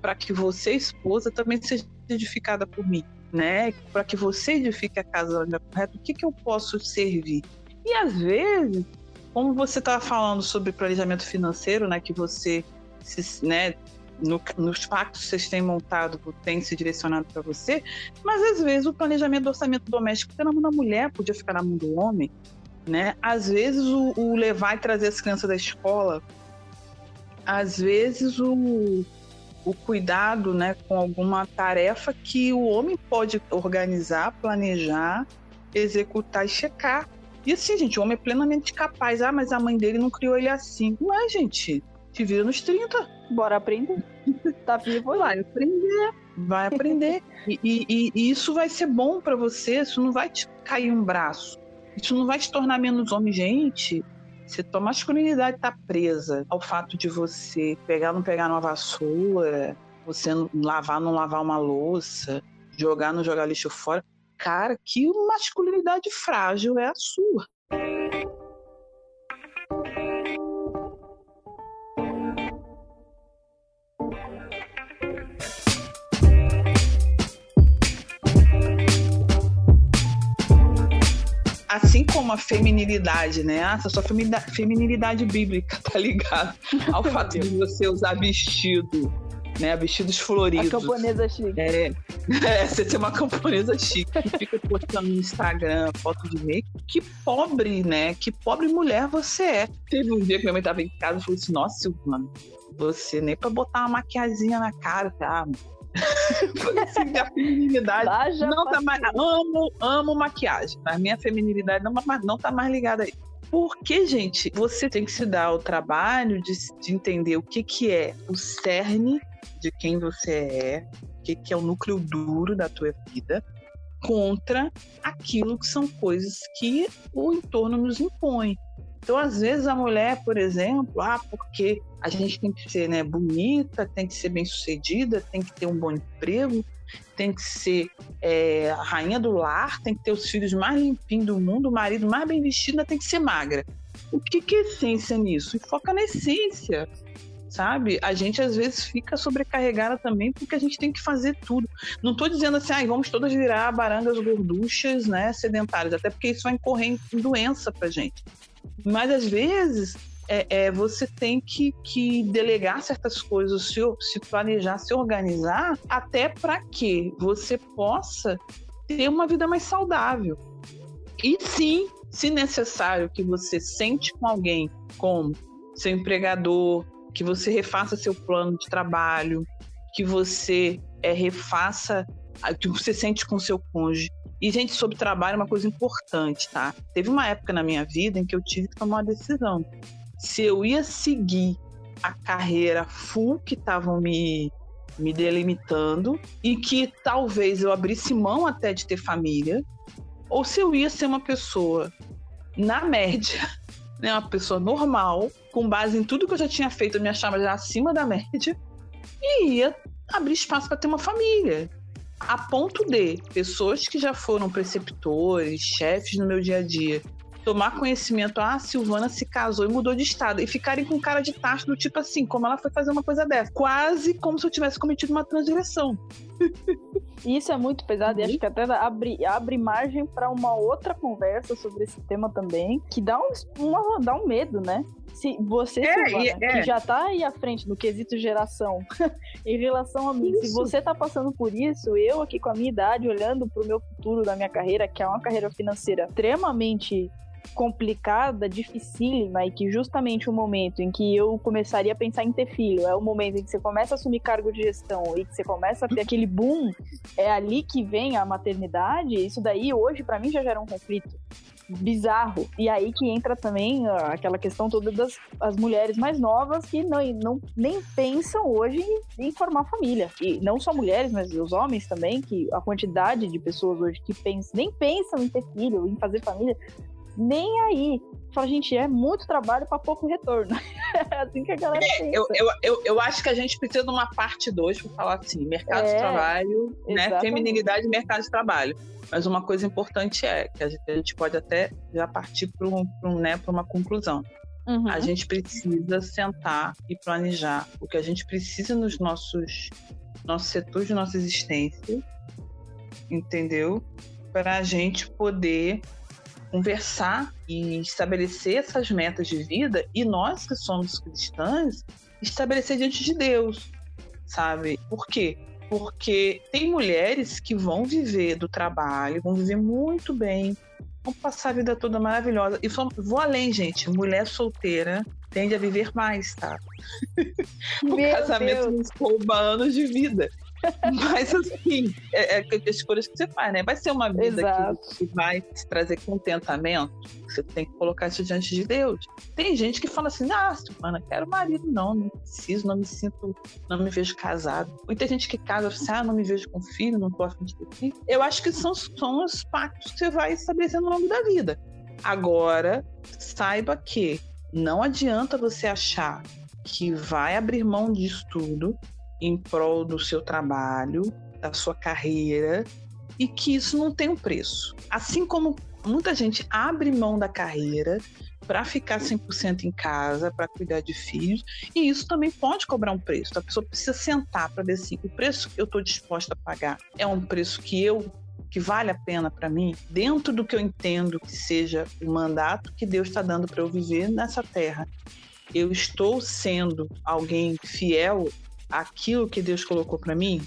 para que você, esposa, também seja edificada por mim? Né? Para que você edifique a casa onde é correto, o que, que eu posso servir? E às vezes, como você estava falando sobre planejamento financeiro, né? Que você se, né, no, nos pactos que vocês têm montado, tem se direcionado para você, mas às vezes o planejamento do orçamento doméstico fica na mão da mulher, podia ficar na mão do homem, né? Às vezes o, o levar e trazer as crianças da escola, às vezes o, o cuidado, né, com alguma tarefa que o homem pode organizar, planejar, executar e checar. E assim, gente, o homem é plenamente capaz. Ah, mas a mãe dele não criou ele assim. É, gente. Te vira nos 30. Bora aprender. Tá vivo Vai aprender. Vai aprender. e, e, e, isso vai ser bom para você. Isso não vai te cair um braço. Isso não vai te tornar menos homem. Gente, se tua masculinidade tá presa ao fato de você pegar não pegar uma vassoura, você lavar não lavar uma louça, jogar não jogar lixo fora, cara, que masculinidade frágil é a sua. Assim como a feminilidade, né? Ah, essa sua feminilidade bíblica, tá ligado? Ao fato de você usar vestido, né? Vestidos floridos. A camponesa chique. É, é você ser uma camponesa chique que fica postando no Instagram foto de make. Que pobre, né? Que pobre mulher você é. Teve um dia que minha mãe tava em casa e falou assim: Nossa, Silvana, você nem pra botar uma maquiazinha na cara, tá? Assim, a feminilidade não tá mais. Amo, amo maquiagem. A minha feminilidade não, não tá mais ligada aí. Porque, gente, você tem que se dar o trabalho de, de entender o que, que é o cerne de quem você é, o que, que é o núcleo duro da tua vida, contra aquilo que são coisas que o entorno nos impõe. Então, às vezes, a mulher, por exemplo, ah, porque a gente tem que ser né, bonita, tem que ser bem-sucedida, tem que ter um bom emprego, tem que ser é, a rainha do lar, tem que ter os filhos mais limpinhos do mundo, o marido mais bem vestido, tem que ser magra. O que, que é essência nisso? E foca na essência, sabe? A gente às vezes fica sobrecarregada também porque a gente tem que fazer tudo. Não estou dizendo assim, ah, vamos todas virar barangas gorduchas, né, sedentárias, até porque isso vai incorrer em doença pra gente. Mas às vezes é, é, você tem que, que delegar certas coisas, se, se planejar, se organizar, até para que você possa ter uma vida mais saudável. E sim, se necessário, que você sente com alguém, como seu empregador, que você refaça seu plano de trabalho, que você é, refaça, que você sente com seu cônjuge, e, gente, sobre trabalho é uma coisa importante, tá? Teve uma época na minha vida em que eu tive que tomar uma decisão. Se eu ia seguir a carreira full que estavam me, me delimitando e que talvez eu abrisse mão até de ter família, ou se eu ia ser uma pessoa na média, né, uma pessoa normal, com base em tudo que eu já tinha feito, eu me achava já acima da média, e ia abrir espaço para ter uma família a ponto de pessoas que já foram preceptores, chefes no meu dia a dia, tomar conhecimento, ah, a Silvana se casou e mudou de estado, e ficarem com cara de tacho do tipo assim, como ela foi fazer uma coisa dessa. Quase como se eu tivesse cometido uma transgressão. Isso é muito pesado e acho que até abre, abre margem para uma outra conversa sobre esse tema também, que dá um, uma, dá um medo, né? se você, é, Silvana, é. que já tá aí à frente no quesito geração, em relação a mim, isso. se você tá passando por isso, eu aqui com a minha idade, olhando pro meu futuro da minha carreira, que é uma carreira financeira extremamente complicada, dificílima e que justamente o momento em que eu começaria a pensar em ter filho é o momento em que você começa a assumir cargo de gestão e que você começa a ter aquele boom, é ali que vem a maternidade. Isso daí hoje para mim já gera um conflito bizarro. E aí que entra também aquela questão toda das as mulheres mais novas que não, não nem pensam hoje em formar família. E não só mulheres, mas os homens também, que a quantidade de pessoas hoje que pensam, nem pensam em ter filho, em fazer família, nem aí. Fala, gente, é muito trabalho para pouco retorno. é assim que a galera é, pensa. Eu, eu, eu, eu, acho que a gente precisa de uma parte 2 para falar assim: mercado é, de trabalho, né? Feminilidade e mercado de trabalho. Mas uma coisa importante é que a gente, a gente pode até já partir para um, um, né, uma conclusão. Uhum. A gente precisa sentar e planejar o que a gente precisa nos nossos, nossos setores de nossa existência, entendeu? Para a gente poder conversar e estabelecer essas metas de vida e nós que somos cristãs estabelecer diante de Deus sabe? Por quê? Porque tem mulheres que vão viver do trabalho, vão viver muito bem, vão passar a vida toda maravilhosa. E vou além, gente. Mulher solteira tende a viver mais, tá? o Meu casamento nos rouba anos de vida. Mas assim, é, é as escolhas que você faz, né? Vai ser uma vida que, que, vai te trazer contentamento. Você tem que colocar isso diante de Deus. Tem gente que fala assim: ah, Silvana, quero marido, não, não preciso, não me sinto, não me vejo casado. Muita gente que casa assim, ah, não me vejo com filho, não tô afim de ter filho. Eu acho que são, são os pactos que você vai estabelecendo ao longo da vida. Agora, saiba que não adianta você achar que vai abrir mão disso tudo em prol do seu trabalho, da sua carreira, e que isso não tem um preço. Assim como muita gente abre mão da carreira para ficar 100% em casa, para cuidar de filhos, e isso também pode cobrar um preço. A pessoa precisa sentar para ver se o preço que eu estou disposta a pagar é um preço que eu que vale a pena para mim, dentro do que eu entendo que seja o mandato que Deus está dando para eu viver nessa terra. Eu estou sendo alguém fiel aquilo que Deus colocou para mim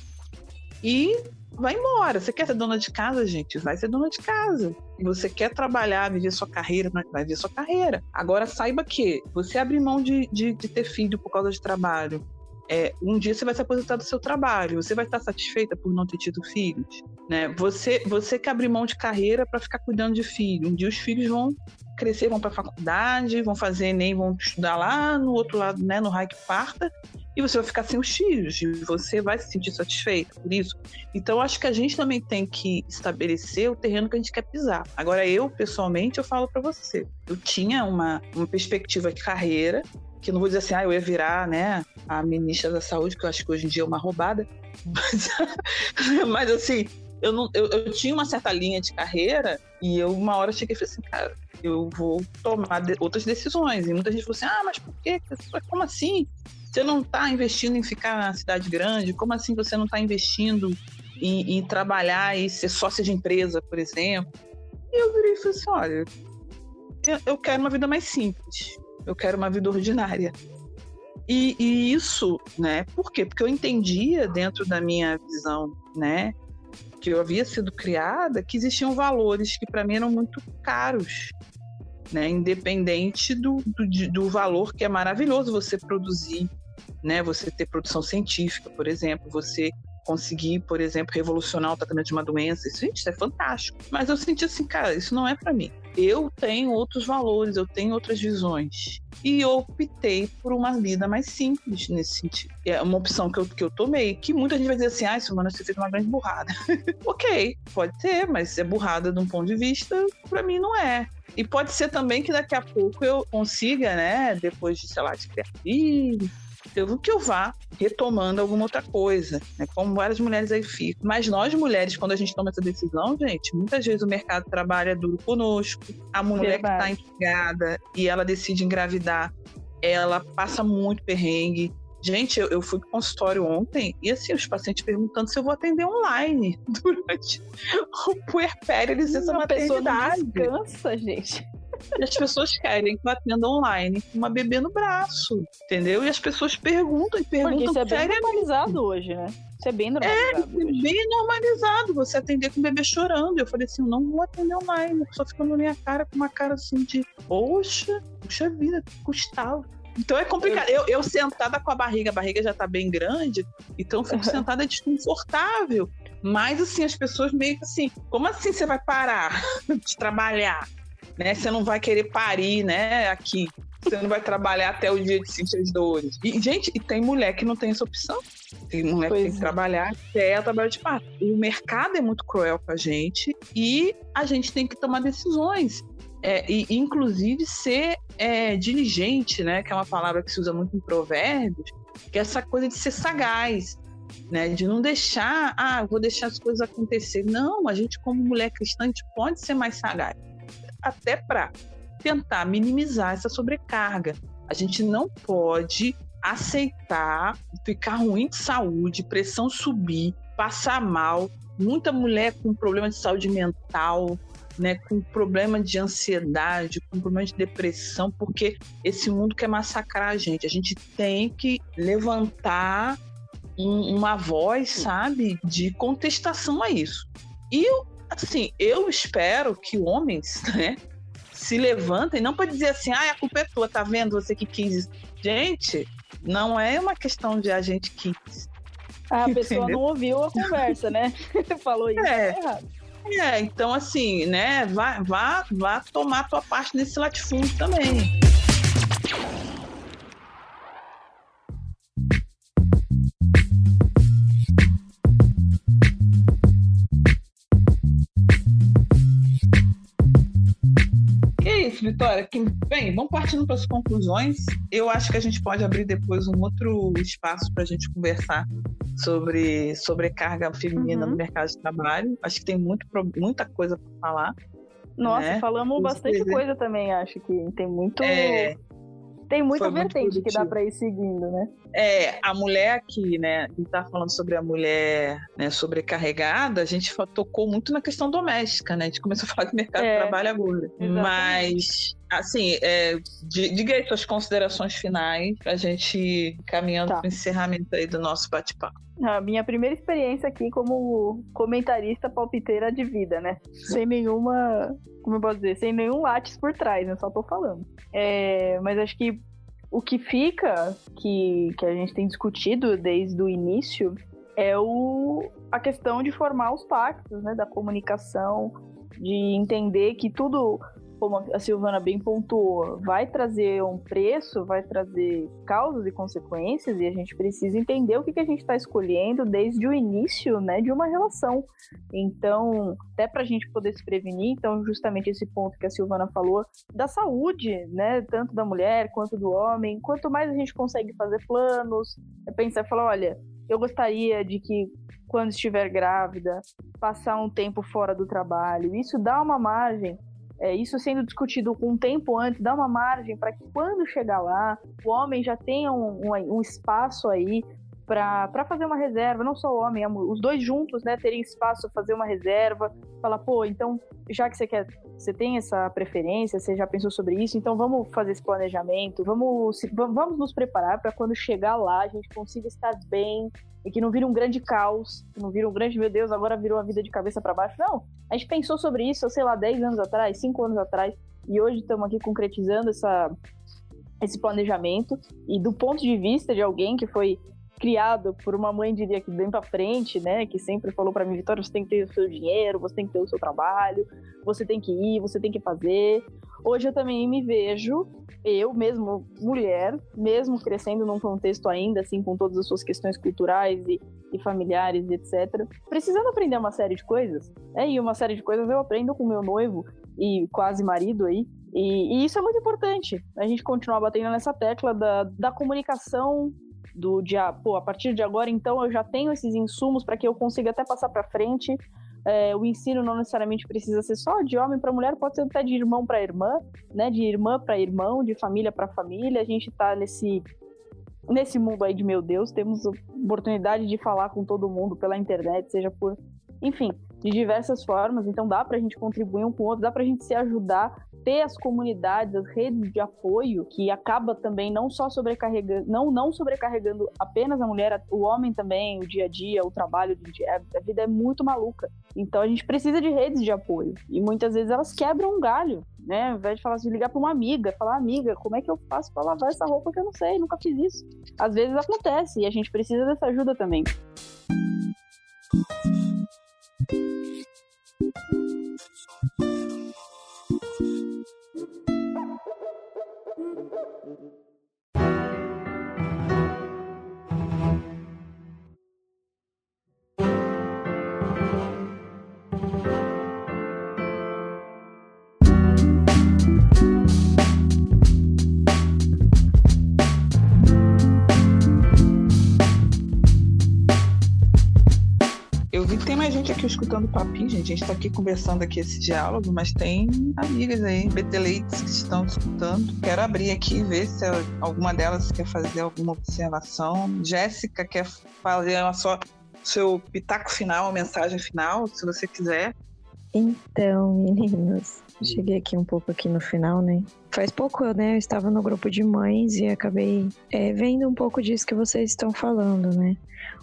e vai embora. Você quer ser dona de casa, gente? Vai ser dona de casa. Você quer trabalhar, viver sua carreira, vai viver sua carreira. Agora saiba que você abrir mão de, de, de ter filho por causa de trabalho. É, um dia você vai se aposentar do seu trabalho. Você vai estar satisfeita por não ter tido filhos, né? Você, você que abrir mão de carreira para ficar cuidando de filho. Um dia os filhos vão crescer, vão para a faculdade, vão fazer Enem, vão estudar lá no outro lado, né, no raio que parta, e você vai ficar sem os filhos, e você vai se sentir satisfeito por isso. Então, acho que a gente também tem que estabelecer o terreno que a gente quer pisar. Agora, eu, pessoalmente, eu falo para você, eu tinha uma, uma perspectiva de carreira, que não vou dizer assim, ah, eu ia virar, né, a ministra da saúde, que eu acho que hoje em dia é uma roubada, mas, mas assim, eu, não, eu, eu, tinha uma certa linha de carreira e eu uma hora cheguei e falei assim, cara, eu vou tomar de, outras decisões. E muita gente falou assim, ah, mas por quê? Como assim? Você não está investindo em ficar na cidade grande? Como assim você não está investindo em, em, trabalhar e ser sócia de empresa, por exemplo? E eu virei e falei assim, olha, eu, eu quero uma vida mais simples. Eu quero uma vida ordinária. E, e, isso, né? Por quê? Porque eu entendia dentro da minha visão, né? que eu havia sido criada que existiam valores que para mim eram muito caros, né? Independente do, do, do, valor que é maravilhoso você produzir, né? Você ter produção científica, por exemplo, você conseguir, por exemplo, revolucionar o tratamento de uma doença, isso, gente, isso é fantástico. Mas eu senti assim, cara, isso não é para mim. Eu tenho outros valores, eu tenho outras visões. E eu optei por uma vida mais simples nesse sentido. É uma opção que eu, que eu tomei, que muita gente vai dizer assim, ah, mano, você fez uma grande burrada. ok, pode ser, mas é burrada de um ponto de vista, para mim não é. E pode ser também que daqui a pouco eu consiga, né, depois de, sei lá, de criar filho, eu que eu vá retomando alguma outra coisa, né? Como várias mulheres aí ficam. Mas nós mulheres, quando a gente toma essa decisão, gente, muitas vezes o mercado trabalha duro conosco. A mulher Verdade. que está empregada e ela decide engravidar, ela passa muito perrengue. Gente, eu, eu fui pro consultório ontem e assim, os pacientes perguntando se eu vou atender online durante o puerpério, licença maternidade. Pessoa não descansa, gente. E as pessoas querem que eu atenda online com uma bebê no braço, entendeu? E as pessoas perguntam e perguntam. Porque isso é bem normalizado hoje, né? Isso é bem normalizado. É, hoje. bem normalizado você atender com o bebê chorando. Eu falei assim: eu não vou atender online. A pessoa fica na minha cara com uma cara assim de, poxa, puxa vida, custava. Então é complicado. Eu, eu sentada com a barriga, a barriga já tá bem grande, então eu fico sentada desconfortável. Mas assim, as pessoas meio que assim, como assim você vai parar de trabalhar? Né? Você não vai querer parir, né? Aqui. Você não vai trabalhar até o dia de sentir as dores. E, gente, e tem mulher que não tem essa opção. Tem mulher pois que tem que é. trabalhar até o trabalho de parto. O mercado é muito cruel com a gente e a gente tem que tomar decisões. É, e, inclusive, ser é, diligente, né? Que é uma palavra que se usa muito em provérbios, que é essa coisa de ser sagaz. Né, de não deixar, ah, vou deixar as coisas acontecer. Não, a gente, como mulher cristã, a gente pode ser mais sagaz até para tentar minimizar essa sobrecarga. A gente não pode aceitar ficar ruim de saúde, pressão subir, passar mal, muita mulher com problema de saúde mental, né, com problema de ansiedade, com problema de depressão, porque esse mundo quer massacrar a gente. A gente tem que levantar um, uma voz, sabe, de contestação a isso. E assim, eu espero que homens, né, se levantem, não para dizer assim, ah, a culpa é tua, tá vendo? Você que quis. Gente, não é uma questão de a gente quis. A pessoa não ouviu a conversa, né? Falou isso é. Tá errado. É, então assim, né, vá, vá, vá tomar tua parte nesse latifúndio também. Vitória, que, bem, vamos partindo para as conclusões. Eu acho que a gente pode abrir depois um outro espaço para a gente conversar sobre sobrecarga feminina uhum. no mercado de trabalho. Acho que tem muito, muita coisa para falar. Nossa, né? falamos Os bastante coisa também, acho que tem muito. É, tem muita vertente que dá para ir seguindo, né? É, a mulher aqui, né? A gente tá falando sobre a mulher né, sobrecarregada, a gente tocou muito na questão doméstica, né? A gente começou a falar de mercado é, de trabalho agora. Exatamente. Mas, assim, é, diga aí suas considerações finais pra gente ir caminhando tá. pro encerramento aí do nosso bate-papo. A minha primeira experiência aqui como comentarista palpiteira de vida, né? Sem nenhuma, como eu posso dizer, sem nenhum látis por trás, né? Só tô falando. É, mas acho que o que fica, que, que a gente tem discutido desde o início, é o, a questão de formar os pactos, né? Da comunicação, de entender que tudo como a Silvana bem pontuou, vai trazer um preço, vai trazer causas e consequências, e a gente precisa entender o que, que a gente está escolhendo desde o início né, de uma relação. Então, até para a gente poder se prevenir, então, justamente esse ponto que a Silvana falou, da saúde, né, tanto da mulher quanto do homem, quanto mais a gente consegue fazer planos, é pensar falar: olha, eu gostaria de que quando estiver grávida, passar um tempo fora do trabalho. Isso dá uma margem é, isso sendo discutido um tempo antes, dá uma margem para que quando chegar lá, o homem já tenha um, um, um espaço aí para fazer uma reserva, não só o homem, os dois juntos, né, terem espaço para fazer uma reserva, falar, pô, então, já que você quer, você tem essa preferência, você já pensou sobre isso, então vamos fazer esse planejamento, vamos, vamos nos preparar para quando chegar lá a gente consiga estar bem, e que não vira um grande caos, que não vira um grande, meu Deus, agora virou a vida de cabeça para baixo. Não, a gente pensou sobre isso, sei lá, 10 anos atrás, 5 anos atrás, e hoje estamos aqui concretizando essa, esse planejamento. E do ponto de vista de alguém que foi criado por uma mãe, diria que bem para frente, né, que sempre falou para mim, Vitória, você tem que ter o seu dinheiro, você tem que ter o seu trabalho, você tem que ir, você tem que fazer. Hoje eu também me vejo, eu mesmo, mulher, mesmo crescendo num contexto ainda assim, com todas as suas questões culturais e, e familiares, etc., precisando aprender uma série de coisas. É, e uma série de coisas eu aprendo com meu noivo e quase marido aí. E, e isso é muito importante, a gente continuar batendo nessa tecla da, da comunicação do dia, pô, a partir de agora, então eu já tenho esses insumos para que eu consiga até passar para frente é, o ensino não necessariamente precisa ser só de homem para mulher, pode ser até de irmão para irmã, né? De irmã para irmão, de família para família. A gente está nesse nesse mundo aí de meu Deus, temos oportunidade de falar com todo mundo pela internet, seja por, enfim, de diversas formas. Então dá para a gente contribuir um com o outro, dá para a gente se ajudar ter as comunidades, as redes de apoio, que acaba também não só sobrecarregando, não, não sobrecarregando apenas a mulher, o homem também, o dia a dia, o trabalho, a vida é muito maluca. Então a gente precisa de redes de apoio. E muitas vezes elas quebram um galho, né? Ao invés de falar assim, ligar para uma amiga, falar, amiga, como é que eu faço para lavar essa roupa que eu não sei, nunca fiz isso. Às vezes acontece e a gente precisa dessa ajuda também. Thank you. Gente aqui escutando papinho, gente. A gente está aqui conversando aqui esse diálogo, mas tem amigas aí, beteleites, que estão escutando. Quero abrir aqui e ver se alguma delas quer fazer alguma observação. Jéssica quer fazer a sua, seu pitaco final, a mensagem final, se você quiser. Então, meninos, cheguei aqui um pouco aqui no final, né? Faz pouco, né? Eu estava no grupo de mães e acabei é, vendo um pouco disso que vocês estão falando, né?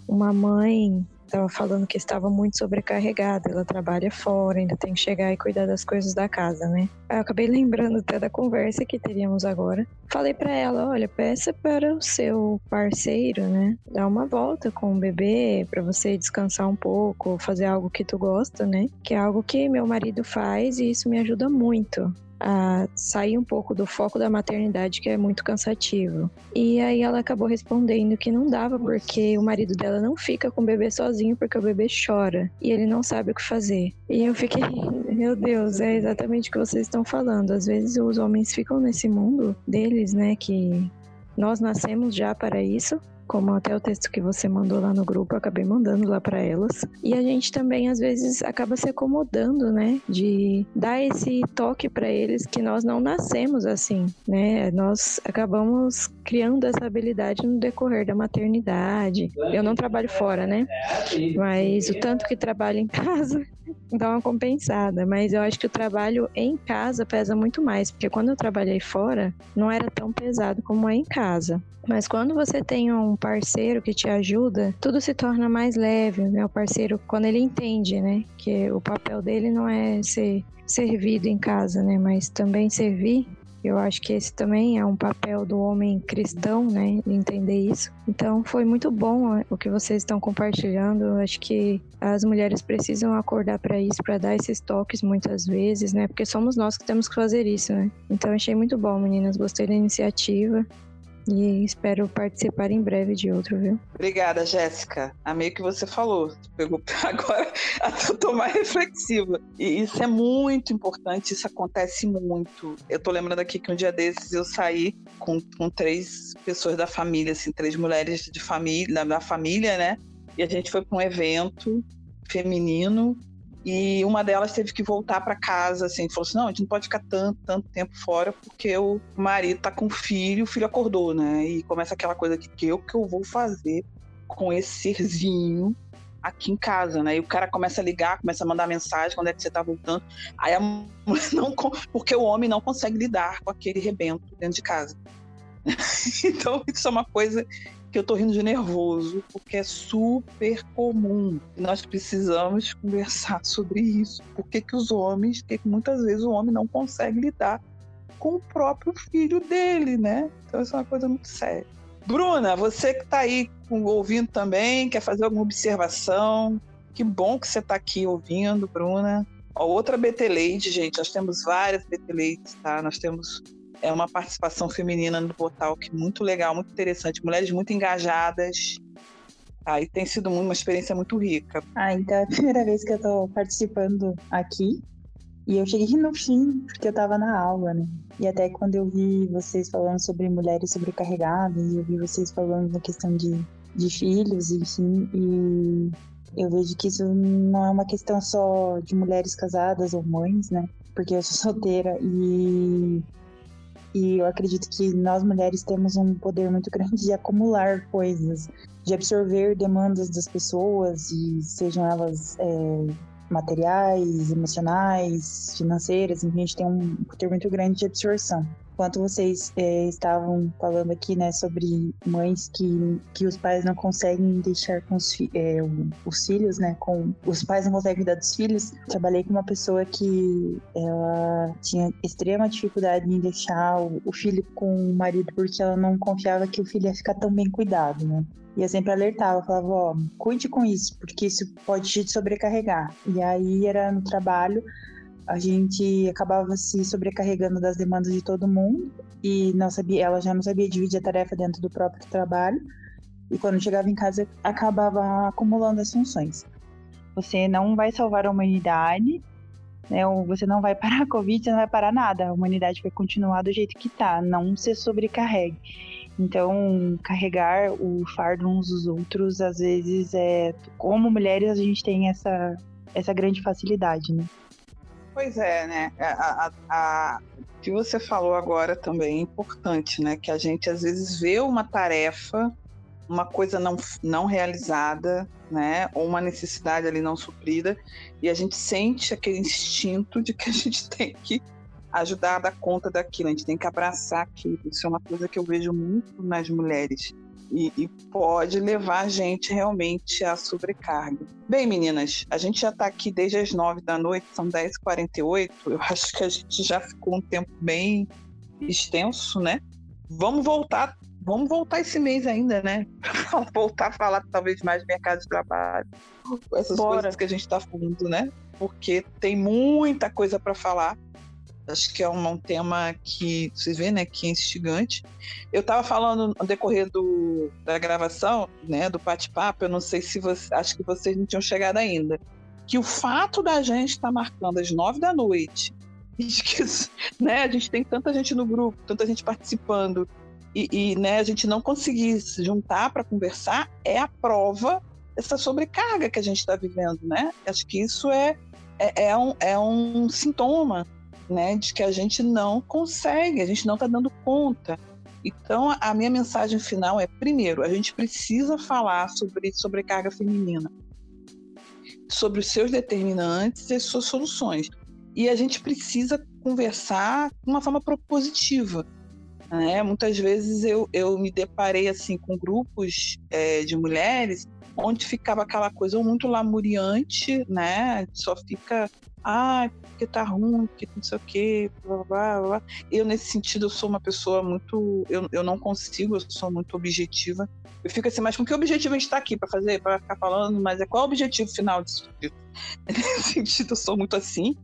Uma mãe estava falando que estava muito sobrecarregada, ela trabalha fora, ainda tem que chegar e cuidar das coisas da casa, né? Eu acabei lembrando até da conversa que teríamos agora. Falei para ela, olha, peça para o seu parceiro, né, dar uma volta com o bebê para você descansar um pouco, fazer algo que tu gosta, né? Que é algo que meu marido faz e isso me ajuda muito a sair um pouco do foco da maternidade, que é muito cansativo. E aí ela acabou respondendo que não dava, porque o marido dela não fica com o bebê sozinho, porque o bebê chora e ele não sabe o que fazer. E eu fiquei, meu Deus, é exatamente o que vocês estão falando. Às vezes os homens ficam nesse mundo deles, né, que nós nascemos já para isso, como até o texto que você mandou lá no grupo, eu acabei mandando lá para elas. E a gente também às vezes acaba se acomodando, né, de dar esse toque para eles que nós não nascemos assim, né? Nós acabamos criando essa habilidade no decorrer da maternidade. Eu não trabalho fora, né? Mas o tanto que trabalho em casa dá uma compensada, mas eu acho que o trabalho em casa pesa muito mais, porque quando eu trabalhei fora, não era tão pesado como é em casa. Mas quando você tem um parceiro que te ajuda, tudo se torna mais leve, né? O parceiro, quando ele entende, né, que o papel dele não é ser servido em casa, né, mas também servir, eu acho que esse também é um papel do homem cristão, né? Entender isso. Então foi muito bom o que vocês estão compartilhando. Eu acho que as mulheres precisam acordar para isso, para dar esses toques muitas vezes, né? Porque somos nós que temos que fazer isso, né? Então achei muito bom, meninas. Gostei da iniciativa. E espero participar em breve de outro, viu? Obrigada, Jéssica. Amei o que você falou. Agora eu tô mais reflexiva. E isso é muito importante, isso acontece muito. Eu tô lembrando aqui que um dia desses eu saí com, com três pessoas da família, assim, três mulheres de família, da família, né? E a gente foi para um evento feminino e uma delas teve que voltar para casa, assim, falou assim: não, a gente não pode ficar tanto, tanto tempo fora porque o marido tá com o filho, o filho acordou, né? E começa aquela coisa que, que eu que eu vou fazer com esse serzinho aqui em casa, né? E o cara começa a ligar, começa a mandar mensagem quando é que você tá voltando. Aí a mulher não. Porque o homem não consegue lidar com aquele rebento dentro de casa. então, isso é uma coisa que eu tô rindo de nervoso, porque é super comum. Nós precisamos conversar sobre isso. Por que, que os homens, que muitas vezes o homem não consegue lidar com o próprio filho dele, né? Então isso é uma coisa muito séria. Bruna, você que está aí ouvindo também, quer fazer alguma observação? Que bom que você está aqui ouvindo, Bruna. Ó, outra BT Lady, gente, nós temos várias BT Ladies, tá? Nós temos é uma participação feminina no portal que muito legal, muito interessante, mulheres muito engajadas. Aí tem sido uma experiência muito rica. Ah, então é a primeira vez que eu tô participando aqui. E eu cheguei no fim, porque eu tava na aula, né? E até quando eu vi vocês falando sobre mulheres sobrecarregadas, eu vi vocês falando da questão de, de filhos, enfim, e eu vejo que isso não é uma questão só de mulheres casadas ou mães, né? Porque eu sou solteira e e eu acredito que nós mulheres temos um poder muito grande de acumular coisas, de absorver demandas das pessoas, e sejam elas é, materiais, emocionais, financeiras, enfim, a gente tem um poder muito grande de absorção enquanto vocês é, estavam falando aqui, né, sobre mães que, que os pais não conseguem deixar com os, é, os filhos, né, com os pais não conseguem cuidar dos filhos, trabalhei com uma pessoa que ela tinha extrema dificuldade em deixar o, o filho com o marido porque ela não confiava que o filho ia ficar tão bem cuidado, né. E eu sempre alertava, falava, ó, cuide com isso, porque isso pode te sobrecarregar. E aí era no trabalho, a gente acabava se sobrecarregando das demandas de todo mundo e não sabia, ela já não sabia dividir a tarefa dentro do próprio trabalho e quando chegava em casa acabava acumulando as funções. Você não vai salvar a humanidade, né? Ou você não vai parar a Covid, você não vai parar nada. A humanidade vai continuar do jeito que tá, não se sobrecarregue. Então, carregar o fardo uns dos outros, às vezes, é como mulheres a gente tem essa essa grande facilidade, né? Pois é, né? A, a, a, o que você falou agora também é importante, né? Que a gente às vezes vê uma tarefa uma coisa não, não realizada, né? Ou uma necessidade ali não suprida, e a gente sente aquele instinto de que a gente tem que ajudar a dar conta daquilo, a gente tem que abraçar aquilo. Isso é uma coisa que eu vejo muito nas mulheres. E, e, pode levar a gente realmente à sobrecarga. Bem, meninas, a gente já está aqui desde as nove da noite, são 10h48. Eu acho que a gente já ficou um tempo bem extenso, né? Vamos voltar vamos voltar esse mês ainda, né? voltar a falar talvez mais mercado de trabalho, essas Bora. coisas que a gente está falando, né? Porque tem muita coisa para falar. Acho que é um, um, tema que vocês veem, né, que é instigante. Eu estava falando no decorrer do, da gravação, né, do bate-papo, eu não sei se você, acho que vocês não tinham chegado ainda, que o fato da gente estar tá marcando às nove da noite, né, a gente tem tanta gente no grupo, tanta gente participando, e, e né, a gente não conseguir se juntar para conversar é a prova dessa sobrecarga que a gente está vivendo, né? Acho que isso é, é, é, um, é um sintoma né, de que a gente não consegue, a gente não está dando conta. Então, a minha mensagem final é: primeiro, a gente precisa falar sobre sobrecarga feminina, sobre os seus determinantes e as suas soluções. E a gente precisa conversar de uma forma propositiva né? Muitas vezes eu, eu me deparei assim com grupos é, de mulheres onde ficava aquela coisa muito lamuriante, né? Só fica, ah, porque tá ruim, porque não sei o quê, blá, blá, blá. Eu, nesse sentido, eu sou uma pessoa muito. Eu, eu não consigo, eu sou muito objetiva. Eu fico assim, mas com que objetivo a gente está aqui para fazer, para ficar falando, mas é qual o objetivo final disso? Nesse sentido, eu sou muito assim.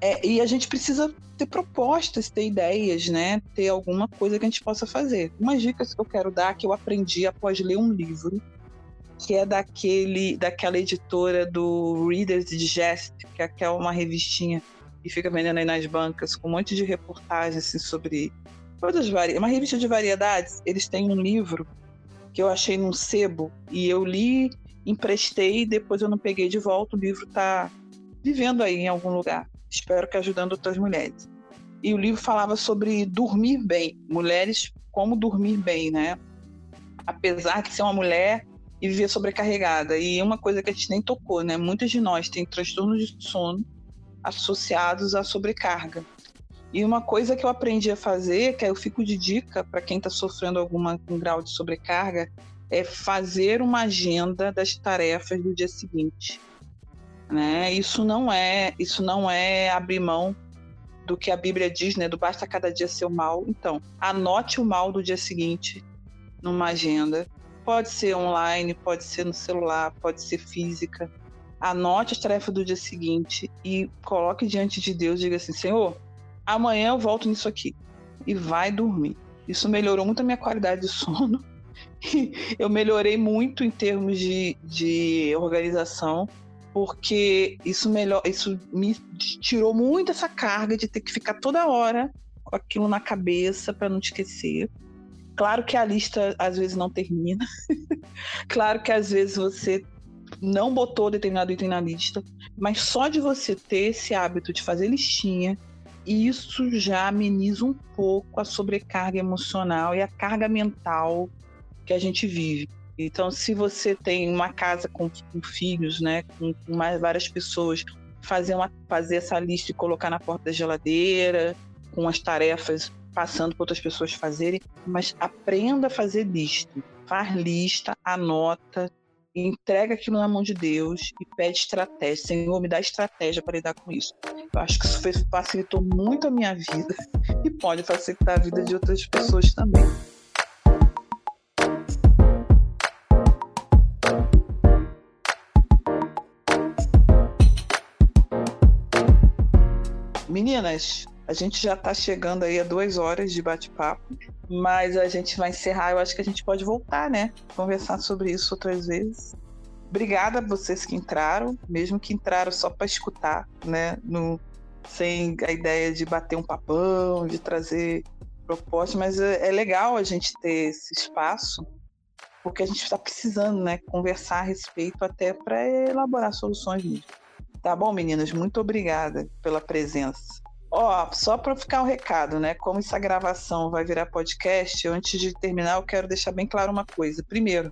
É, e a gente precisa ter propostas, ter ideias, né? Ter alguma coisa que a gente possa fazer. Umas dicas que eu quero dar que eu aprendi após ler um livro, que é daquele, daquela editora do Reader's Digest, que é, é uma revistinha que fica vendendo aí nas bancas, com um monte de reportagens assim, sobre todas vari... uma revista de variedades. Eles têm um livro que eu achei num sebo e eu li, emprestei, depois eu não peguei de volta. O livro está vivendo aí em algum lugar espero que ajudando outras mulheres. E o livro falava sobre dormir bem, mulheres como dormir bem, né? Apesar de ser uma mulher e viver sobrecarregada. E uma coisa que a gente nem tocou, né? Muitas de nós têm transtornos de sono associados à sobrecarga. E uma coisa que eu aprendi a fazer, que eu fico de dica para quem está sofrendo algum um grau de sobrecarga, é fazer uma agenda das tarefas do dia seguinte né? Isso não é, isso não é abrir mão do que a Bíblia diz, né? Do basta cada dia ser o mal. Então, anote o mal do dia seguinte numa agenda. Pode ser online, pode ser no celular, pode ser física. Anote as tarefas do dia seguinte e coloque diante de Deus diga assim: Senhor, amanhã eu volto nisso aqui. E vai dormir. Isso melhorou muito a minha qualidade de sono. eu melhorei muito em termos de, de organização porque isso melhor, isso me tirou muito essa carga de ter que ficar toda hora com aquilo na cabeça para não esquecer. Claro que a lista às vezes não termina. claro que às vezes você não botou determinado item na lista, mas só de você ter esse hábito de fazer listinha, isso já ameniza um pouco a sobrecarga emocional e a carga mental que a gente vive. Então, se você tem uma casa com, com filhos, né, com, com, mais várias pessoas, fazer, uma, fazer essa lista e colocar na porta da geladeira, com as tarefas passando para outras pessoas fazerem, mas aprenda a fazer lista. Faz lista, anota, entrega aquilo na mão de Deus e pede estratégia. Senhor, me dá estratégia para lidar com isso. Eu acho que isso facilitou muito a minha vida e pode facilitar a vida de outras pessoas também. Meninas, a gente já está chegando aí a duas horas de bate-papo, mas a gente vai encerrar. Eu acho que a gente pode voltar, né? Conversar sobre isso outras vezes. Obrigada a vocês que entraram, mesmo que entraram só para escutar, né? No, sem a ideia de bater um papão, de trazer propostas, mas é, é legal a gente ter esse espaço, porque a gente está precisando, né? Conversar a respeito até para elaborar soluções mesmo. Tá bom, meninas? Muito obrigada pela presença. Ó, só para ficar um recado, né? Como essa gravação vai virar podcast, antes de terminar, eu quero deixar bem claro uma coisa. Primeiro,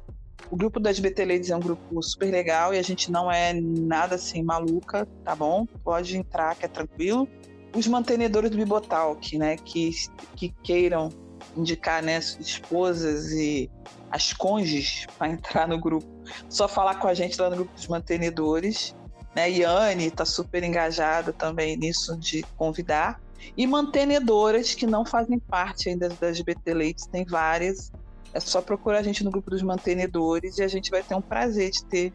o grupo das BT Ladies é um grupo super legal e a gente não é nada assim maluca, tá bom? Pode entrar, que é tranquilo. Os mantenedores do Bibotalk, né, que, que queiram indicar né, esposas e as cônjuges para entrar no grupo, só falar com a gente lá no grupo dos mantenedores. Né? Yane está super engajada também nisso de convidar. E mantenedoras que não fazem parte ainda das BT Ladies, tem várias. É só procurar a gente no grupo dos mantenedores e a gente vai ter um prazer de ter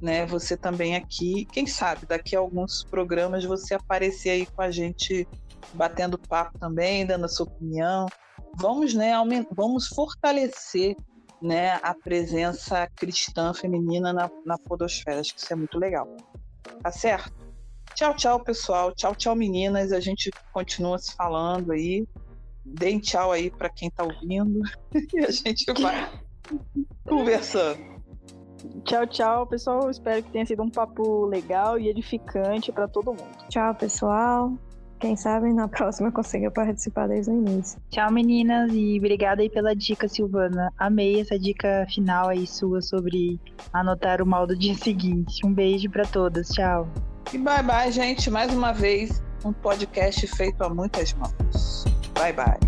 né, você também aqui. Quem sabe daqui a alguns programas você aparecer aí com a gente batendo papo também, dando a sua opinião. Vamos, né, vamos fortalecer né, a presença cristã feminina na, na podosfera. Acho que isso é muito legal. Tá certo? Tchau, tchau, pessoal. Tchau, tchau, meninas. A gente continua se falando aí. Deem tchau aí para quem tá ouvindo e a gente vai conversando. Tchau, tchau, pessoal. Espero que tenha sido um papo legal e edificante para todo mundo. Tchau, pessoal. Quem sabe na próxima consiga participar desde o início. Tchau, meninas, e obrigada aí pela dica, Silvana. Amei essa dica final aí sua sobre anotar o mal do dia seguinte. Um beijo para todas, tchau. E bye bye, gente. Mais uma vez, um podcast feito a muitas mãos. Bye bye.